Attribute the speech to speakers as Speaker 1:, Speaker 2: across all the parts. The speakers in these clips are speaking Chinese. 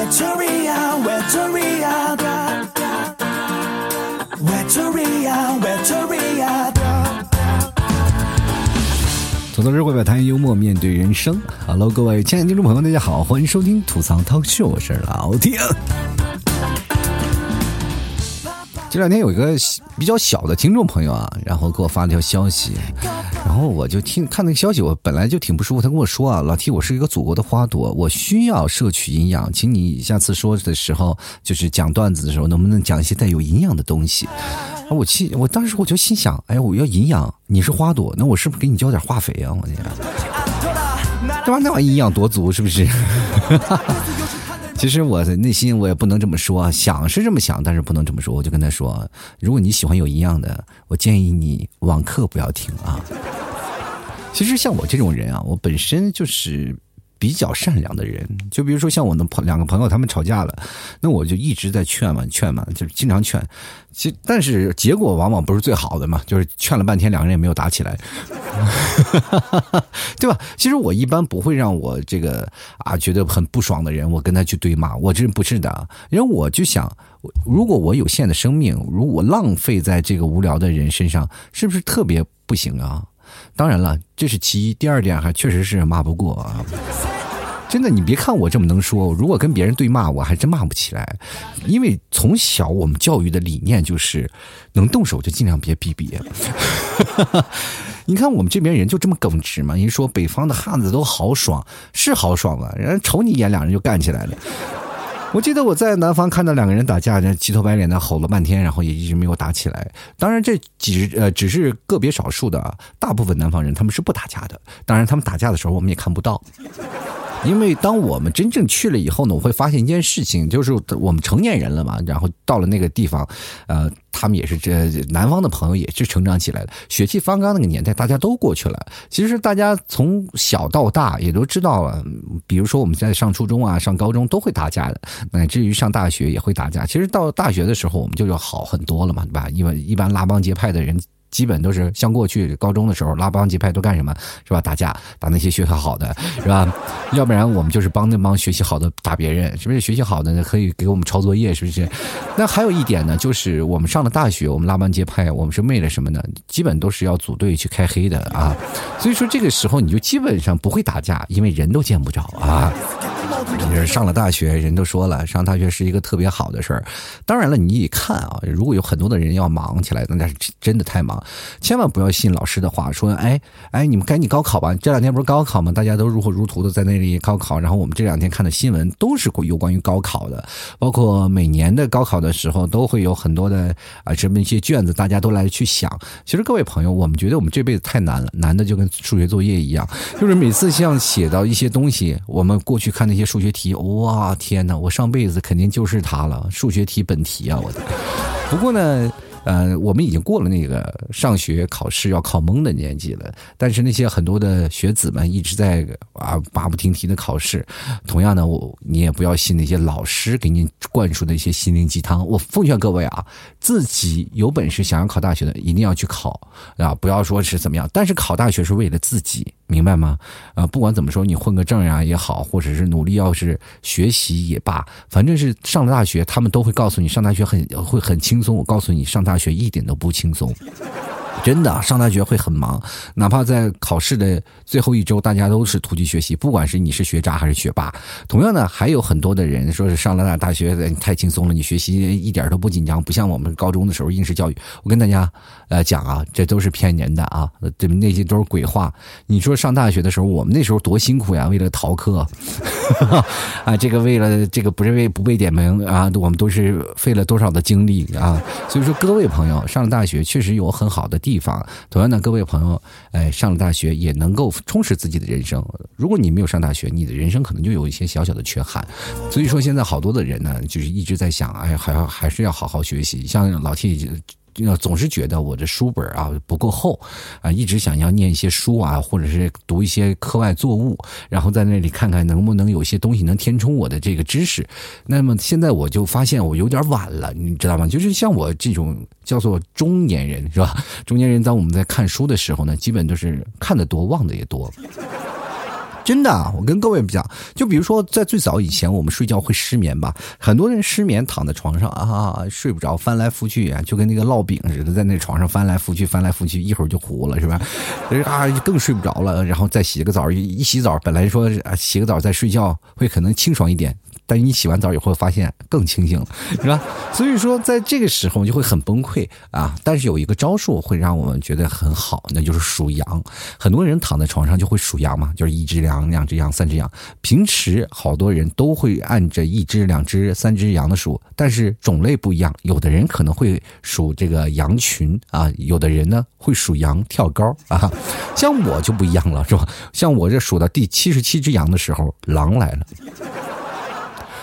Speaker 1: 吐槽社会百态，幽默面对人生。Hello，各位亲爱的听众朋友，大家好，欢迎收听吐槽 talk show，我是老铁。这两天有一个比较小的听众朋友啊，然后给我发了条消息，然后我就听看那个消息，我本来就挺不舒服。他跟我说啊，老 T，我是一个祖国的花朵，我需要摄取营养，请你下次说的时候，就是讲段子的时候，能不能讲一些带有营养的东西？我心，我当时我就心想，哎呀，我要营养，你是花朵，那我是不是给你浇点化肥啊？我天，这玩意儿？那玩意儿营养多足，是不是？其实我的内心我也不能这么说，想是这么想，但是不能这么说。我就跟他说，如果你喜欢有营养的，我建议你网课不要听啊。其实像我这种人啊，我本身就是。比较善良的人，就比如说像我的朋两个朋友，他们吵架了，那我就一直在劝嘛，劝嘛，就是经常劝。其但是结果往往不是最好的嘛，就是劝了半天，两个人也没有打起来，对吧？其实我一般不会让我这个啊觉得很不爽的人，我跟他去对骂，我这不是的，因为我就想，如果我有限的生命，如果浪费在这个无聊的人身上，是不是特别不行啊？当然了，这是其一。第二点还确实是骂不过啊。真的，你别看我这么能说，如果跟别人对骂，我还真骂不起来。因为从小我们教育的理念就是，能动手就尽量别逼别。你看我们这边人就这么耿直嘛？人说北方的汉子都豪爽，是豪爽啊，人瞅你一眼，两人就干起来了。我记得我在南方看到两个人打架，那急头白脸的吼了半天，然后也一直没有打起来。当然，这只呃只是个别少数的，大部分南方人他们是不打架的。当然，他们打架的时候我们也看不到。因为当我们真正去了以后呢，我会发现一件事情，就是我们成年人了嘛，然后到了那个地方，呃，他们也是这南方的朋友也是成长起来的，血气方刚那个年代，大家都过去了。其实大家从小到大也都知道了，比如说我们在上初中啊、上高中都会打架的，乃至于上大学也会打架。其实到大学的时候，我们就要好很多了嘛，对吧？一般一般拉帮结派的人。基本都是像过去高中的时候拉帮结派都干什么是吧？打架打那些学习好的是吧？要不然我们就是帮那帮学习好的打别人，是不是？学习好的呢可以给我们抄作业，是不是？那还有一点呢，就是我们上了大学，我们拉帮结派，我们是为了什么呢？基本都是要组队去开黑的啊。所以说这个时候你就基本上不会打架，因为人都见不着啊。你是上了大学，人都说了，上大学是一个特别好的事儿。当然了，你一看啊，如果有很多的人要忙起来，那是真的太忙。千万不要信老师的话，说哎哎，你们赶紧高考吧。这两天不是高考吗？大家都如火如荼的在那里高考。然后我们这两天看的新闻都是有关于高考的，包括每年的高考的时候都会有很多的啊这么一些卷子，大家都来去想。其实各位朋友，我们觉得我们这辈子太难了，难的就跟数学作业一样，就是每次像写到一些东西，我们过去看那些数学题，哇天哪，我上辈子肯定就是他了，数学题本题啊，我的。不过呢。呃，我们已经过了那个上学考试要考懵的年纪了，但是那些很多的学子们一直在啊马不停蹄的考试。同样呢，我你也不要信那些老师给你灌输的一些心灵鸡汤。我奉劝各位啊，自己有本事想要考大学的，一定要去考啊，不要说是怎么样。但是考大学是为了自己，明白吗？啊，不管怎么说，你混个证呀也好，或者是努力要是学习也罢，反正是上了大学，他们都会告诉你上大学很会很轻松。我告诉你上大。大学一点都不轻松。真的上大学会很忙，哪怕在考试的最后一周，大家都是突击学习。不管是你是学渣还是学霸，同样呢，还有很多的人说是上了大大学太轻松了，你学习一点都不紧张，不像我们高中的时候应试教育。我跟大家呃讲啊，这都是骗人的啊，这那些都是鬼话。你说上大学的时候，我们那时候多辛苦呀，为了逃课 啊，这个为了这个不是为不被点名啊，我们都是费了多少的精力啊。所以说，各位朋友，上了大学确实有很好的地。地方，同样呢，各位朋友，哎，上了大学也能够充实自己的人生。如果你没有上大学，你的人生可能就有一些小小的缺憾。所以说，现在好多的人呢，就是一直在想，哎，还要还是要好好学习。像老 T。要总是觉得我的书本啊不够厚啊，一直想要念一些书啊，或者是读一些课外作物，然后在那里看看能不能有些东西能填充我的这个知识。那么现在我就发现我有点晚了，你知道吗？就是像我这种叫做中年人是吧？中年人当我们在看书的时候呢，基本都是看的多，忘的也多。真的，我跟各位讲，就比如说在最早以前，我们睡觉会失眠吧，很多人失眠躺在床上啊，睡不着，翻来覆去啊，就跟那个烙饼似的，在那床上翻来覆去，翻来覆去，一会儿就糊了，是吧？啊，更睡不着了，然后再洗个澡，一洗澡，本来说，洗个澡再睡觉会可能清爽一点。但是你洗完澡以后发现更清醒了，是吧？所以说在这个时候就会很崩溃啊。但是有一个招数会让我们觉得很好，那就是数羊。很多人躺在床上就会数羊嘛，就是一只羊、两只羊、三只羊。平时好多人都会按着一只、两只、三只羊的数，但是种类不一样。有的人可能会数这个羊群啊，有的人呢会数羊跳高啊。像我就不一样了，是吧？像我这数到第七十七只羊的时候，狼来了。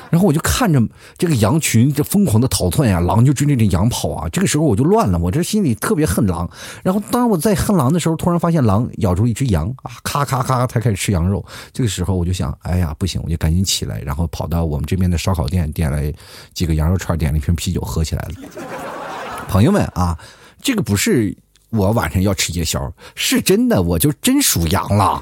Speaker 1: 然后我就看着这个羊群这疯狂的逃窜呀，狼就追着这羊跑啊。这个时候我就乱了，我这心里特别恨狼。然后当我在恨狼的时候，突然发现狼咬住一只羊啊，咔咔咔，才开始吃羊肉。这个时候我就想，哎呀，不行，我就赶紧起来，然后跑到我们这边的烧烤店，点了几个羊肉串，点了一瓶啤酒，喝起来了。朋友们啊，这个不是我晚上要吃夜宵，是真的，我就真属羊了。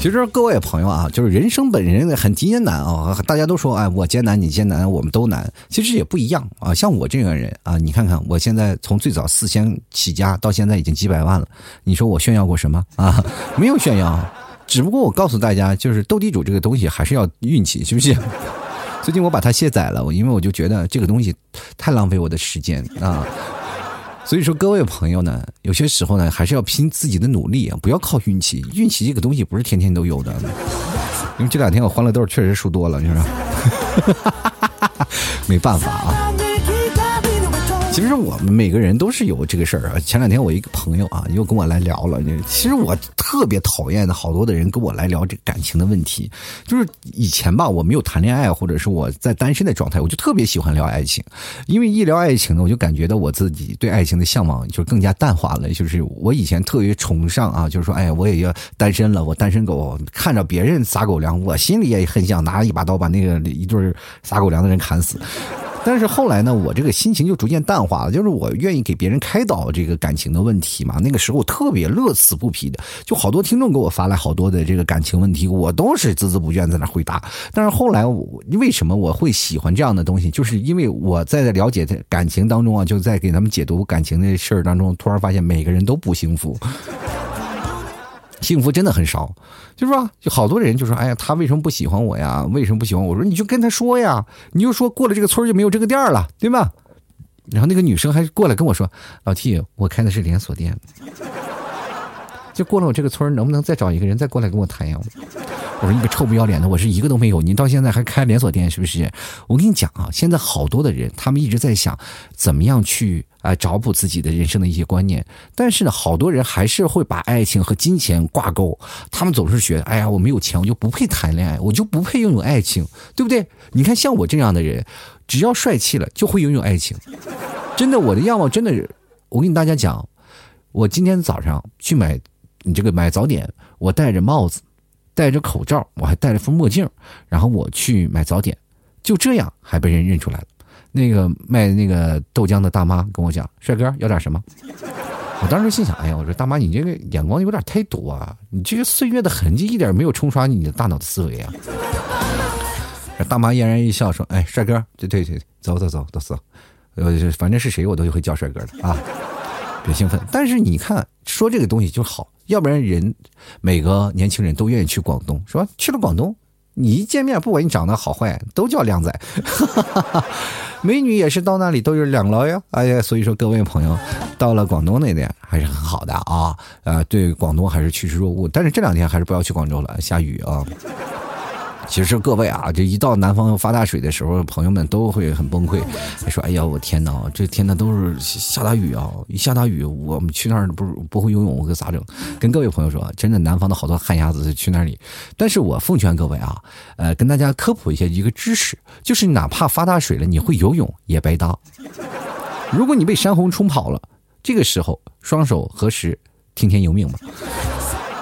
Speaker 1: 其实各位朋友啊，就是人生本身很艰难啊，大家都说哎，我艰难，你艰难，我们都难。其实也不一样啊，像我这个人啊，你看看我现在从最早四千起家到现在已经几百万了，你说我炫耀过什么啊？没有炫耀，只不过我告诉大家，就是斗地主这个东西还是要运气，是不是？最近我把它卸载了，因为我就觉得这个东西太浪费我的时间啊。所以说，各位朋友呢，有些时候呢，还是要拼自己的努力啊，不要靠运气。运气这个东西不是天天都有的。因为这两天我欢乐豆确实输多了，你说，没办法啊。其实我们每个人都是有这个事儿啊。前两天我一个朋友啊，又跟我来聊了。其实我特别讨厌的好多的人跟我来聊这感情的问题。就是以前吧，我没有谈恋爱，或者是我在单身的状态，我就特别喜欢聊爱情。因为一聊爱情呢，我就感觉到我自己对爱情的向往就更加淡化了。就是我以前特别崇尚啊，就是说，哎，我也要单身了，我单身狗，看着别人撒狗粮，我心里也很想拿一把刀把那个一对撒狗粮的人砍死。但是后来呢，我这个心情就逐渐淡化了。就是我愿意给别人开导这个感情的问题嘛。那个时候特别乐此不疲的，就好多听众给我发来好多的这个感情问题，我都是孜孜不倦在那回答。但是后来我，为什么我会喜欢这样的东西？就是因为我在了解感情当中啊，就在给他们解读感情的事儿当中，突然发现每个人都不幸福。幸福真的很少，就是说，就好多人就说：“哎呀，他为什么不喜欢我呀？为什么不喜欢我？”说：“你就跟他说呀，你就说过了这个村就没有这个店了，对吧？”然后那个女生还过来跟我说：“老 T，我开的是连锁店，就过了我这个村能不能再找一个人再过来跟我谈呀？”我说：“你个臭不要脸的，我是一个都没有，你到现在还开连锁店是不是？”我跟你讲啊，现在好多的人，他们一直在想怎么样去。啊，找补自己的人生的一些观念，但是呢，好多人还是会把爱情和金钱挂钩。他们总是觉得，哎呀，我没有钱，我就不配谈恋爱，我就不配拥有爱情，对不对？你看，像我这样的人，只要帅气了，就会拥有爱情。真的，我的样貌真的，我跟大家讲，我今天早上去买你这个买早点，我戴着帽子，戴着口罩，我还戴了副墨镜，然后我去买早点，就这样还被人认出来了。那个卖那个豆浆的大妈跟我讲：“帅哥，要点什么？”我当时心想：“哎呀，我说大妈，你这个眼光有点太毒啊！你这个岁月的痕迹一点没有冲刷你的大脑的思维啊！”大妈嫣然一笑说：“哎，帅哥，对对对，走走走，走走，呃，反正是谁我都会叫帅哥的啊，别兴奋。但是你看，说这个东西就好，要不然人每个年轻人都愿意去广东，是吧？去了广东。”你一见面，不管你长得好坏，都叫靓仔。美女也是到那里都是两老呀。哎呀，所以说各位朋友，到了广东那边还是很好的啊。呃，对广东还是趋之若鹜，但是这两天还是不要去广州了，下雨啊。其实各位啊，这一到南方发大水的时候，朋友们都会很崩溃，说：“哎呀，我天哪，这天呐都是下大雨啊！一下大雨，我们去那儿不不会游泳，我可咋整？”跟各位朋友说，真的，南方的好多旱鸭子去那里。但是我奉劝各位啊，呃，跟大家科普一下一个知识，就是哪怕发大水了，你会游泳也白搭。如果你被山洪冲跑了，这个时候双手合十，听天由命吧，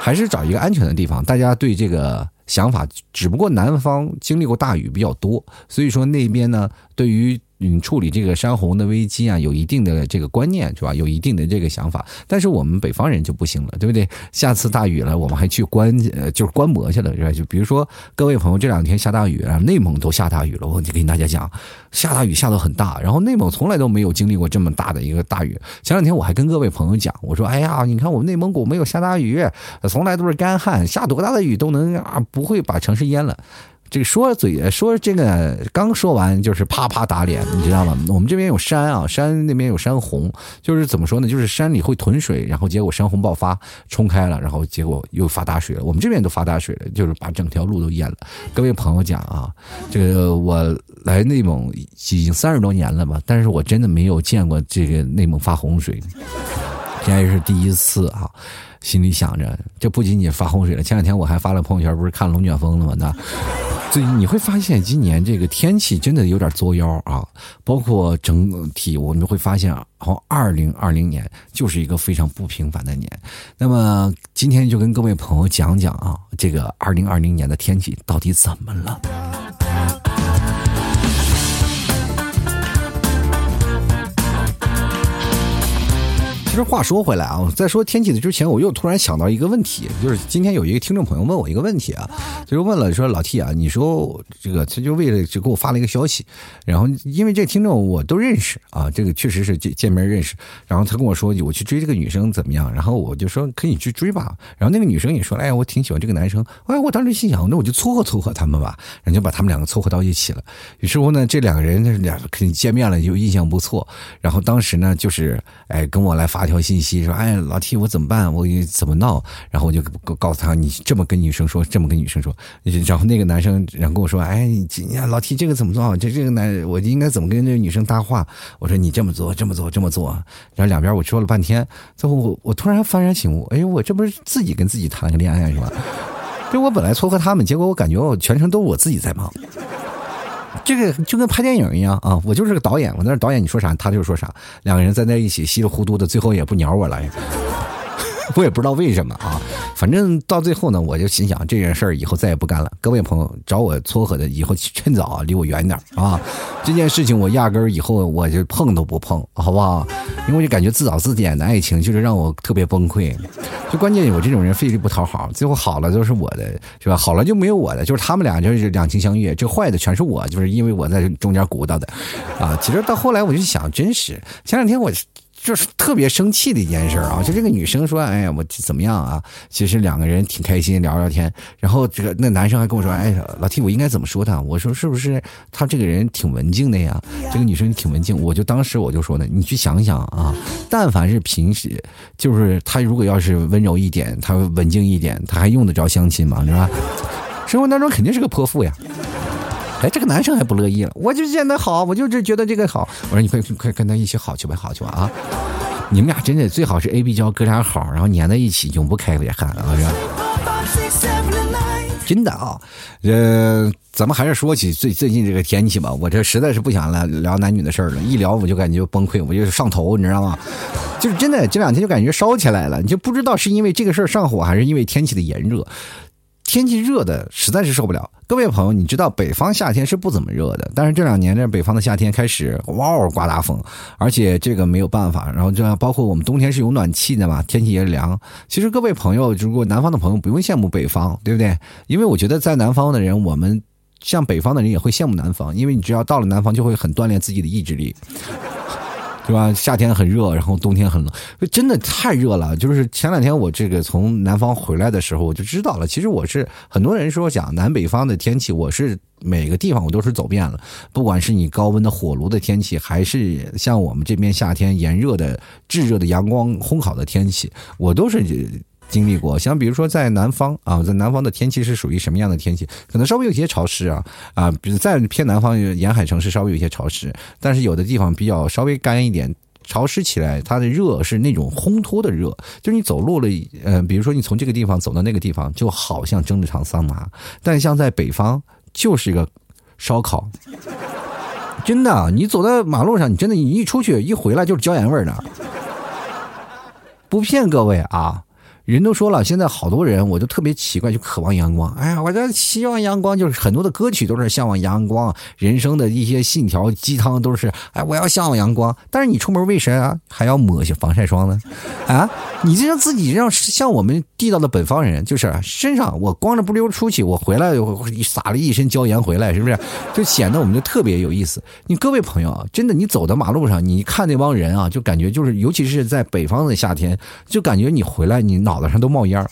Speaker 1: 还是找一个安全的地方。大家对这个。想法只不过南方经历过大雨比较多，所以说那边呢，对于嗯处理这个山洪的危机啊，有一定的这个观念是吧？有一定的这个想法。但是我们北方人就不行了，对不对？下次大雨了，我们还去观呃就是观摩去了是吧？就比如说各位朋友，这两天下大雨啊，内蒙都下大雨了，我就跟大家讲，下大雨下得很大，然后内蒙从来都没有经历过这么大的一个大雨。前两天我还跟各位朋友讲，我说哎呀，你看我们内蒙古没有下大雨，从来都是干旱，下多大的雨都能啊不会把城市淹了。这个说嘴说这个刚说完就是啪啪打脸，你知道吗？我们这边有山啊，山那边有山洪，就是怎么说呢？就是山里会囤水，然后结果山洪爆发冲开了，然后结果又发大水了。我们这边都发大水了，就是把整条路都淹了。各位朋友讲啊，这个我来内蒙已经三十多年了吧，但是我真的没有见过这个内蒙发洪水，现在是第一次啊。心里想着，这不仅仅发洪水了。前两天我还发了朋友圈，不是看龙卷风了吗？那，所以你会发现今年这个天气真的有点作妖啊。包括整体，我们会发现，好，二零二零年就是一个非常不平凡的年。那么今天就跟各位朋友讲讲啊，这个二零二零年的天气到底怎么了？实话说回来啊，在说天气的之前，我又突然想到一个问题，就是今天有一个听众朋友问我一个问题啊，就是问了说老 T 啊，你说这个他就为了就给我发了一个消息，然后因为这听众我都认识啊，这个确实是见见面认识，然后他跟我说我去追这个女生怎么样，然后我就说可以去追吧，然后那个女生也说哎我挺喜欢这个男生，哎我当时心想那我就撮合撮合他们吧，然后就把他们两个撮合到一起了，于是乎呢这两个人那两肯定见面了就印象不错，然后当时呢就是哎跟我来发。条信息说：“哎，老 T，我怎么办？我怎么闹？”然后我就告诉他：“你这么跟女生说，这么跟女生说。”然后那个男生然后跟我说：“哎，老 T 这个怎么做？这这个男我应该怎么跟这个女生搭话？”我说：“你这么做，这么做，这么做。”然后两边我说了半天，最后我我突然幡然醒悟：“哎，我这不是自己跟自己谈个恋爱是吧？就我本来撮合他们，结果我感觉我全程都是我自己在忙。”这个就跟拍电影一样啊！我就是个导演，我那是导演，你说啥他就说啥，两个人在那一起稀里糊涂的，最后也不鸟我了。我也不知道为什么啊，反正到最后呢，我就心想这件事儿以后再也不干了。各位朋友找我撮合的，以后趁早，离我远点啊！这件事情我压根儿以后我就碰都不碰，好不好？因为我就感觉自导自演的爱情就是让我特别崩溃。就关键我这种人费力不讨好，最后好了都是我的，是吧？好了就没有我的，就是他们俩就是两情相悦，这坏的全是我，就是因为我在中间鼓捣的啊。其实到后来我就想，真是前两天我。就是特别生气的一件事啊！就这个女生说：“哎呀，我怎么样啊？”其实两个人挺开心，聊聊天。然后这个那男生还跟我说：“哎，老 T，我应该怎么说他？”我说：“是不是他这个人挺文静的呀？”这个女生挺文静。我就当时我就说呢：“你去想想啊，但凡是平时，就是他如果要是温柔一点，他文静一点，他还用得着相亲吗？是吧？生活当中肯定是个泼妇呀。”哎，这个男生还不乐意了，我就见他好，我就是觉得这个好。我说你快快跟他一起好去吧，好去吧啊！你们俩真的最好是 A B 交哥俩好，然后粘在一起，永不开裂痕啊！真的啊，呃，咱们还是说起最最近这个天气吧。我这实在是不想了聊男女的事儿了，一聊我就感觉崩溃，我就上头，你知道吗？就是真的这两天就感觉烧起来了，你就不知道是因为这个事儿上火，还是因为天气的炎热。天气热的实在是受不了，各位朋友，你知道北方夏天是不怎么热的，但是这两年这北方的夏天开始哇哦刮大风，而且这个没有办法，然后这样包括我们冬天是有暖气的嘛，天气也凉。其实各位朋友，如果南方的朋友不用羡慕北方，对不对？因为我觉得在南方的人，我们像北方的人也会羡慕南方，因为你只要到了南方，就会很锻炼自己的意志力。是吧？夏天很热，然后冬天很冷，真的太热了。就是前两天我这个从南方回来的时候，我就知道了。其实我是很多人说讲南北方的天气，我是每个地方我都是走遍了。不管是你高温的火炉的天气，还是像我们这边夏天炎热的炙热的阳光烘烤的天气，我都是。经历过，像比如说在南方啊，在南方的天气是属于什么样的天气？可能稍微有些潮湿啊啊，比如在偏南方沿海城市稍微有些潮湿，但是有的地方比较稍微干一点，潮湿起来它的热是那种烘托的热，就是你走路了，呃，比如说你从这个地方走到那个地方，就好像蒸了场桑拿，但像在北方就是一个烧烤，真的，你走在马路上，你真的你一出去一回来就是椒盐味儿的，不骗各位啊。人都说了，现在好多人我就特别奇怪，就渴望阳光。哎呀，我这希望阳光，就是很多的歌曲都是向往阳光，人生的一些信条鸡汤都是，哎，我要向往阳光。但是你出门为啥还要抹些防晒霜呢？啊，你这让自己让像我们地道的北方人，就是身上我光着不溜出去，我回来撒了一身椒盐回来，是不是？就显得我们就特别有意思。你各位朋友啊，真的，你走到马路上，你看那帮人啊，就感觉就是，尤其是在北方的夏天，就感觉你回来，你脑脑袋上都冒烟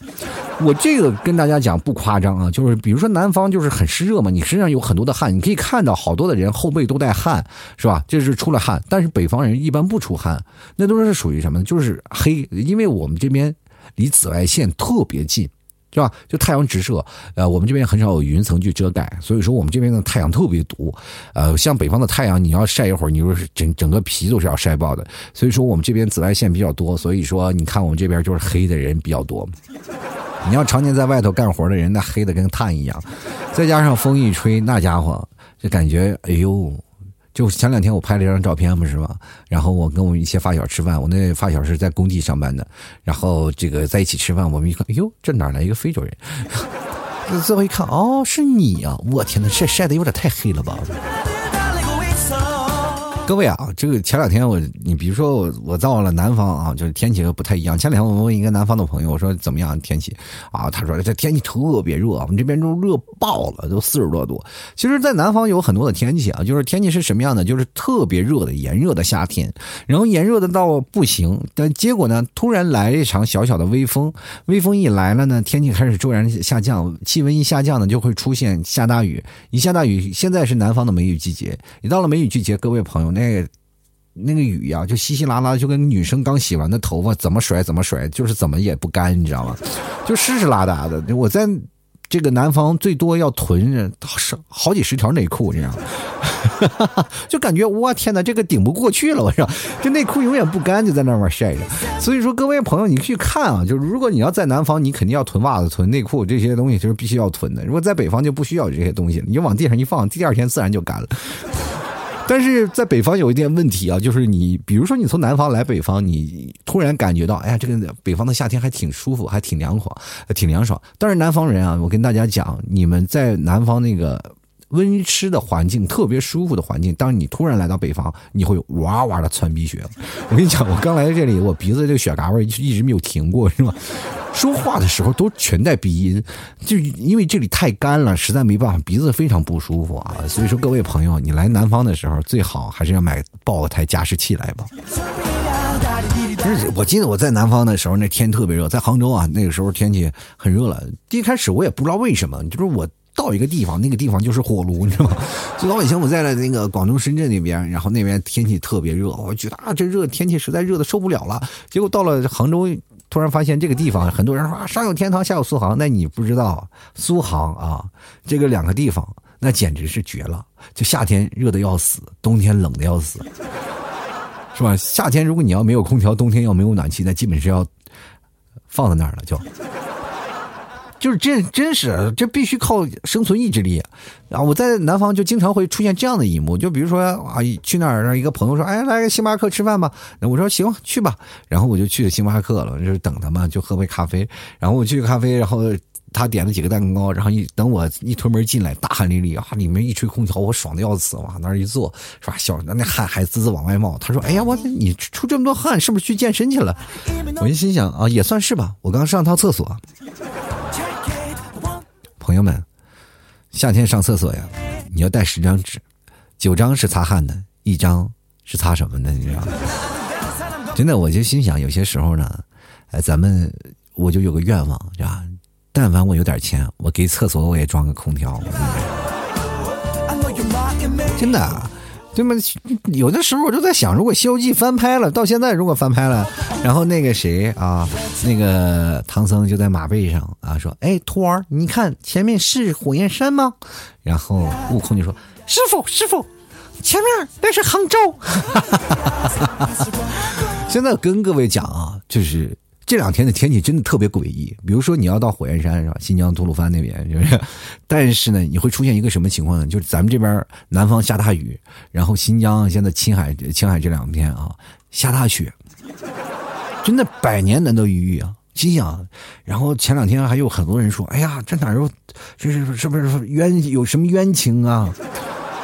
Speaker 1: 我这个跟大家讲不夸张啊，就是比如说南方就是很湿热嘛，你身上有很多的汗，你可以看到好多的人后背都带汗，是吧？这是出了汗。但是北方人一般不出汗，那都是属于什么呢？就是黑，因为我们这边离紫外线特别近。是吧？就太阳直射，呃，我们这边很少有云层去遮盖，所以说我们这边的太阳特别毒。呃，像北方的太阳，你要晒一会儿，你就是整整个皮都是要晒爆的。所以说我们这边紫外线比较多，所以说你看我们这边就是黑的人比较多。你要常年在外头干活的人，那黑的跟炭一样，再加上风一吹，那家伙就感觉哎呦。就前两天我拍了一张照片，不是吗？然后我跟我们一些发小吃饭，我那发小是在工地上班的，然后这个在一起吃饭，我们一看，哎呦，这哪来一个非洲人？最后一看，哦，是你呀！我天哪，晒晒的有点太黑了吧？各位啊，这个前两天我，你比如说我，我到了南方啊，就是天气不太一样。前两天我问一个南方的朋友，我说怎么样天气啊？他说这天气特别热，我们这边都热爆了，都四十多度。其实，在南方有很多的天气啊，就是天气是什么样的？就是特别热的炎热的夏天，然后炎热的到不行，但结果呢，突然来一场小小的微风，微风一来了呢，天气开始骤然下降，气温一下降呢，就会出现下大雨。一下大雨，现在是南方的梅雨季节，一到了梅雨季节，各位朋友。那个那个雨呀，就稀稀拉拉，就跟女生刚洗完的头发怎么甩怎么甩，就是怎么也不干，你知道吗？就湿湿拉拉的。我在这个南方最多要囤上好几十条内裤，这样？就感觉我天哪，这个顶不过去了，我说这内裤永远不干，就在那块晒着。所以说，各位朋友，你去看啊，就是如果你要在南方，你肯定要囤袜子、囤内裤这些东西，就是必须要囤的。如果在北方就不需要这些东西，你往地上一放，第二天自然就干了。但是在北方有一点问题啊，就是你，比如说你从南方来北方，你突然感觉到，哎呀，这个北方的夏天还挺舒服，还挺凉快，挺凉爽。但是南方人啊，我跟大家讲，你们在南方那个。温湿的环境，特别舒服的环境。当你突然来到北方，你会哇哇的窜鼻血。我跟你讲，我刚来这里，我鼻子这个血嘎味一直没有停过，是吧？说话的时候都全带鼻音，就因为这里太干了，实在没办法，鼻子非常不舒服啊。所以说，各位朋友，你来南方的时候，最好还是要买抱台加湿器来吧。不是我记得我在南方的时候，那天特别热，在杭州啊，那个时候天气很热了。一开始我也不知道为什么，就是我。到一个地方，那个地方就是火炉，你知道吗？最早以前我在了那个广东深圳那边，然后那边天气特别热，我觉得啊，这热天气实在热的受不了了。结果到了杭州，突然发现这个地方，很多人说啊，上有天堂，下有苏杭。那你不知道，苏杭啊，这个两个地方，那简直是绝了。就夏天热的要死，冬天冷的要死，是吧？夏天如果你要没有空调，冬天要没有暖气，那基本是要放在那儿了，就。就是真真是，这必须靠生存意志力啊！我在南方就经常会出现这样的一幕，就比如说啊，去那儿让一个朋友说：“哎，来个星巴克吃饭吧。”我说：“行，去吧。”然后我就去星巴克了，就是等他嘛，就喝杯咖啡。然后我去咖啡，然后他点了几个蛋糕，然后一等我一推门进来，大汗淋漓啊，里面一吹空调，我爽的要死，往那儿一坐，是吧？小那汗还滋滋往外冒。他说：“哎呀，我你出这么多汗，是不是去健身去了？”我一心想啊，也算是吧，我刚上趟厕所。朋友们，夏天上厕所呀，你要带十张纸，九张是擦汗的，一张是擦什么的？你知道吗？真的，我就心想，有些时候呢，哎，咱们我就有个愿望，是吧？但凡我有点钱，我给厕所我也装个空调。真的。对吗？有的时候我就在想，如果《西游记》翻拍了，到现在如果翻拍了，然后那个谁啊，那个唐僧就在马背上啊，说：“哎，徒儿，你看前面是火焰山吗？”然后悟空就说：“师傅，师傅，前面那是杭州。”现在跟各位讲啊，就是。这两天的天气真的特别诡异，比如说你要到火焰山是吧？新疆吐鲁番那边是不是？但是呢，你会出现一个什么情况呢？就是咱们这边南方下大雨，然后新疆现在青海青海这两天啊下大雪，真的百年难得一遇啊！心想，然后前两天还有很多人说：“哎呀，这哪有，这是是不是冤有什么冤情啊？”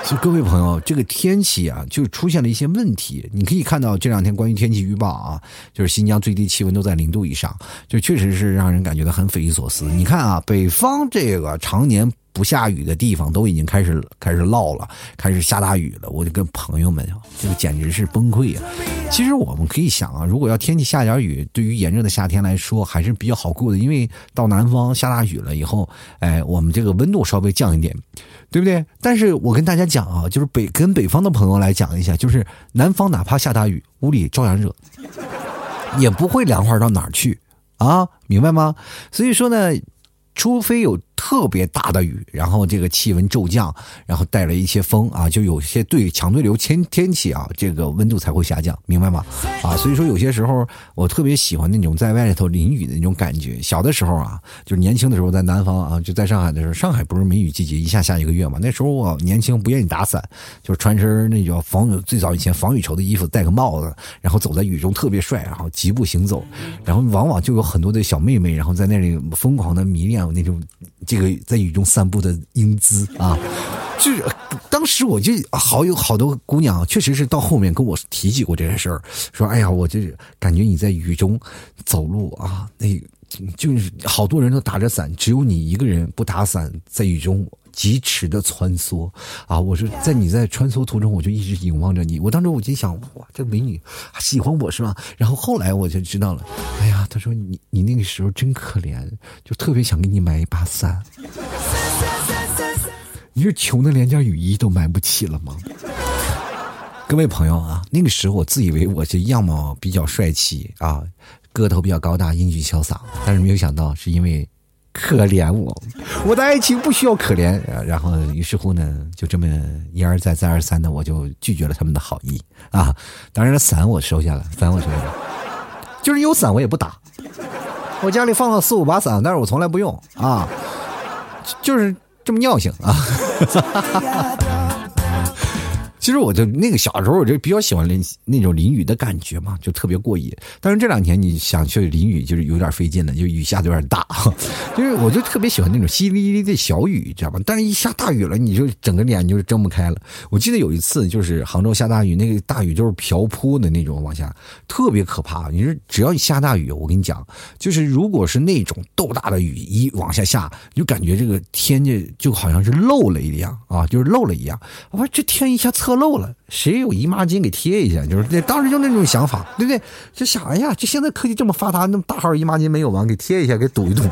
Speaker 1: 所以各位朋友，这个天气啊，就出现了一些问题。你可以看到这两天关于天气预报啊，就是新疆最低气温都在零度以上，就确实是让人感觉到很匪夷所思。你看啊，北方这个常年。不下雨的地方都已经开始开始涝了，开始下大雨了。我就跟朋友们，这个简直是崩溃啊！其实我们可以想啊，如果要天气下点雨，对于炎热的夏天来说还是比较好过的，因为到南方下大雨了以后，哎，我们这个温度稍微降一点，对不对？但是我跟大家讲啊，就是北跟北方的朋友来讲一下，就是南方哪怕下大雨，屋里照样热，也不会凉快到哪儿去啊，明白吗？所以说呢，除非有。特别大的雨，然后这个气温骤降，然后带来一些风啊，就有些对强对流天天气啊，这个温度才会下降，明白吗？啊，所以说有些时候我特别喜欢那种在外头淋雨的那种感觉。小的时候啊，就是年轻的时候在南方啊，就在上海的时候，上海不是梅雨季节，一下下一个月嘛。那时候我年轻不愿意打伞，就是穿身那叫防雨最早以前防雨绸的衣服，戴个帽子，然后走在雨中特别帅，然后疾步行走，然后往往就有很多的小妹妹，然后在那里疯狂的迷恋那种。这个在雨中散步的英姿啊，就是当时我就好有好多姑娘，确实是到后面跟我提起过这件事儿，说：“哎呀，我这感觉你在雨中走路啊，那就是好多人都打着伞，只有你一个人不打伞，在雨中。”疾驰的穿梭啊！我说在你在穿梭途中，我就一直凝望着你。我当时我就想，哇，这美女喜欢我是吧？然后后来我就知道了，哎呀，他说你你那个时候真可怜，就特别想给你买一把伞。你是穷的连件雨衣都买不起了吗？各位朋友啊，那个时候我自以为我这样貌比较帅气啊，个头比较高大，英俊潇洒，但是没有想到是因为。可怜我，我的爱情不需要可怜。然后，于是乎呢，就这么一而再、再而三的，我就拒绝了他们的好意啊。当然，伞我收下了，伞我收下了，就是有伞我也不打。我家里放了四五把伞，但是我从来不用啊，就是这么尿性啊。其实我就那个小时候，我就比较喜欢淋那种淋雨的感觉嘛，就特别过瘾。但是这两年你想去淋雨，就是有点费劲了，就雨下 的有点大。就是我就特别喜欢那种淅沥沥的小雨，知道吧？但是一下大雨了，你就整个脸就是睁不开了。我记得有一次，就是杭州下大雨，那个大雨就是瓢泼的那种往下，特别可怕。你说只要一下大雨，我跟你讲，就是如果是那种豆大的雨一往下下，就感觉这个天就就好像是漏了一样啊，就是漏了一样。我说这天一下侧。漏了，谁有姨妈巾给贴一下？就是那当时就那种想法，对不对？就想，哎呀，这现在科技这么发达，那么大号姨妈巾没有吗？给贴一下，给堵一堵。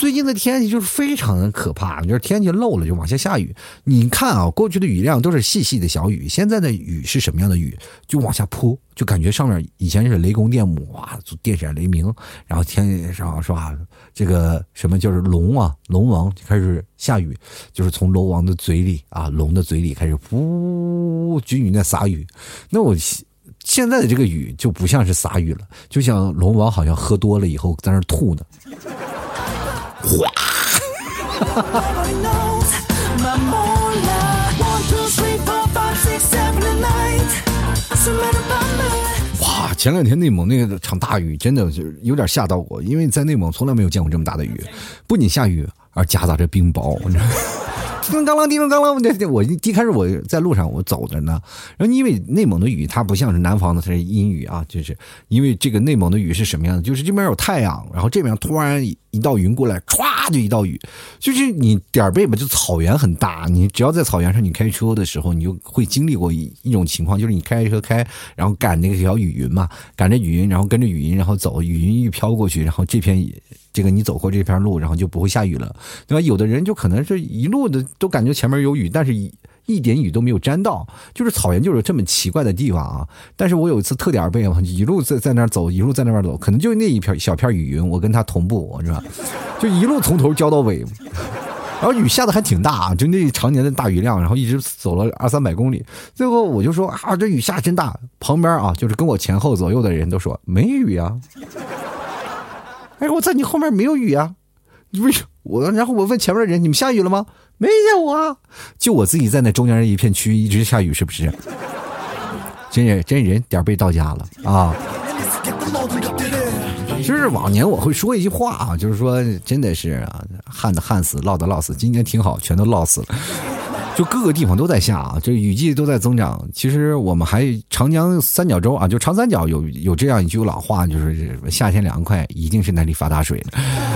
Speaker 1: 最近的天气就是非常的可怕，就是天气漏了就往下下雨。你看啊，过去的雨量都是细细的小雨，现在的雨是什么样的雨？就往下泼，就感觉上面以前是雷公电母哇，电闪雷鸣，然后天上是吧？这个什么就是龙啊，龙王就开始下雨，就是从龙王的嘴里啊，龙的嘴里开始呼，均匀的洒雨。那我现在的这个雨就不像是洒雨了，就像龙王好像喝多了以后在那吐呢。哗！哇！前两天内蒙那个场大雨，真的就是有点吓到我，因为在内蒙从来没有见过这么大的雨，不仅下雨，而夹杂着冰雹。叮咚当啷，叮当啷，我我一开始我在路上我走着呢，然后因为内蒙的雨它不像是南方的，它是阴雨啊，就是因为这个内蒙的雨是什么样的？就是这边有太阳，然后这边突然一道云过来，歘就一道雨，就是你点儿背吧，就草原很大，你只要在草原上你开车的时候，你就会经历过一一种情况，就是你开车开，然后赶那个小雨云嘛，赶着雨云，然后跟着雨云，然后走，雨云一飘过去，然后这片。这个你走过这片路，然后就不会下雨了，对吧？有的人就可能是一路的都感觉前面有雨，但是一一点雨都没有沾到，就是草原就是这么奇怪的地方啊。但是我有一次特点背嘛，一路在在那走，一路在那边走，可能就那一片小片雨云，我跟他同步，是吧？就一路从头浇到尾，然后雨下的还挺大啊，就那常年的大雨量，然后一直走了二三百公里，最后我就说啊，这雨下真大，旁边啊，就是跟我前后左右的人都说没雨啊。哎，我在你后面没有雨啊，为什我？然后我问前面的人，你们下雨了吗？没有啊，就我自己在那中间一片区域一直下雨，是不是？真人真人点背到家了啊！就是往年我会说一句话啊，就是说真的是啊，旱的旱死，涝的涝死，今年挺好，全都涝死了。就各个地方都在下啊，这雨季都在增长。其实我们还长江三角洲啊，就长三角有有这样一句老话，就是夏天凉快，一定是那里发大水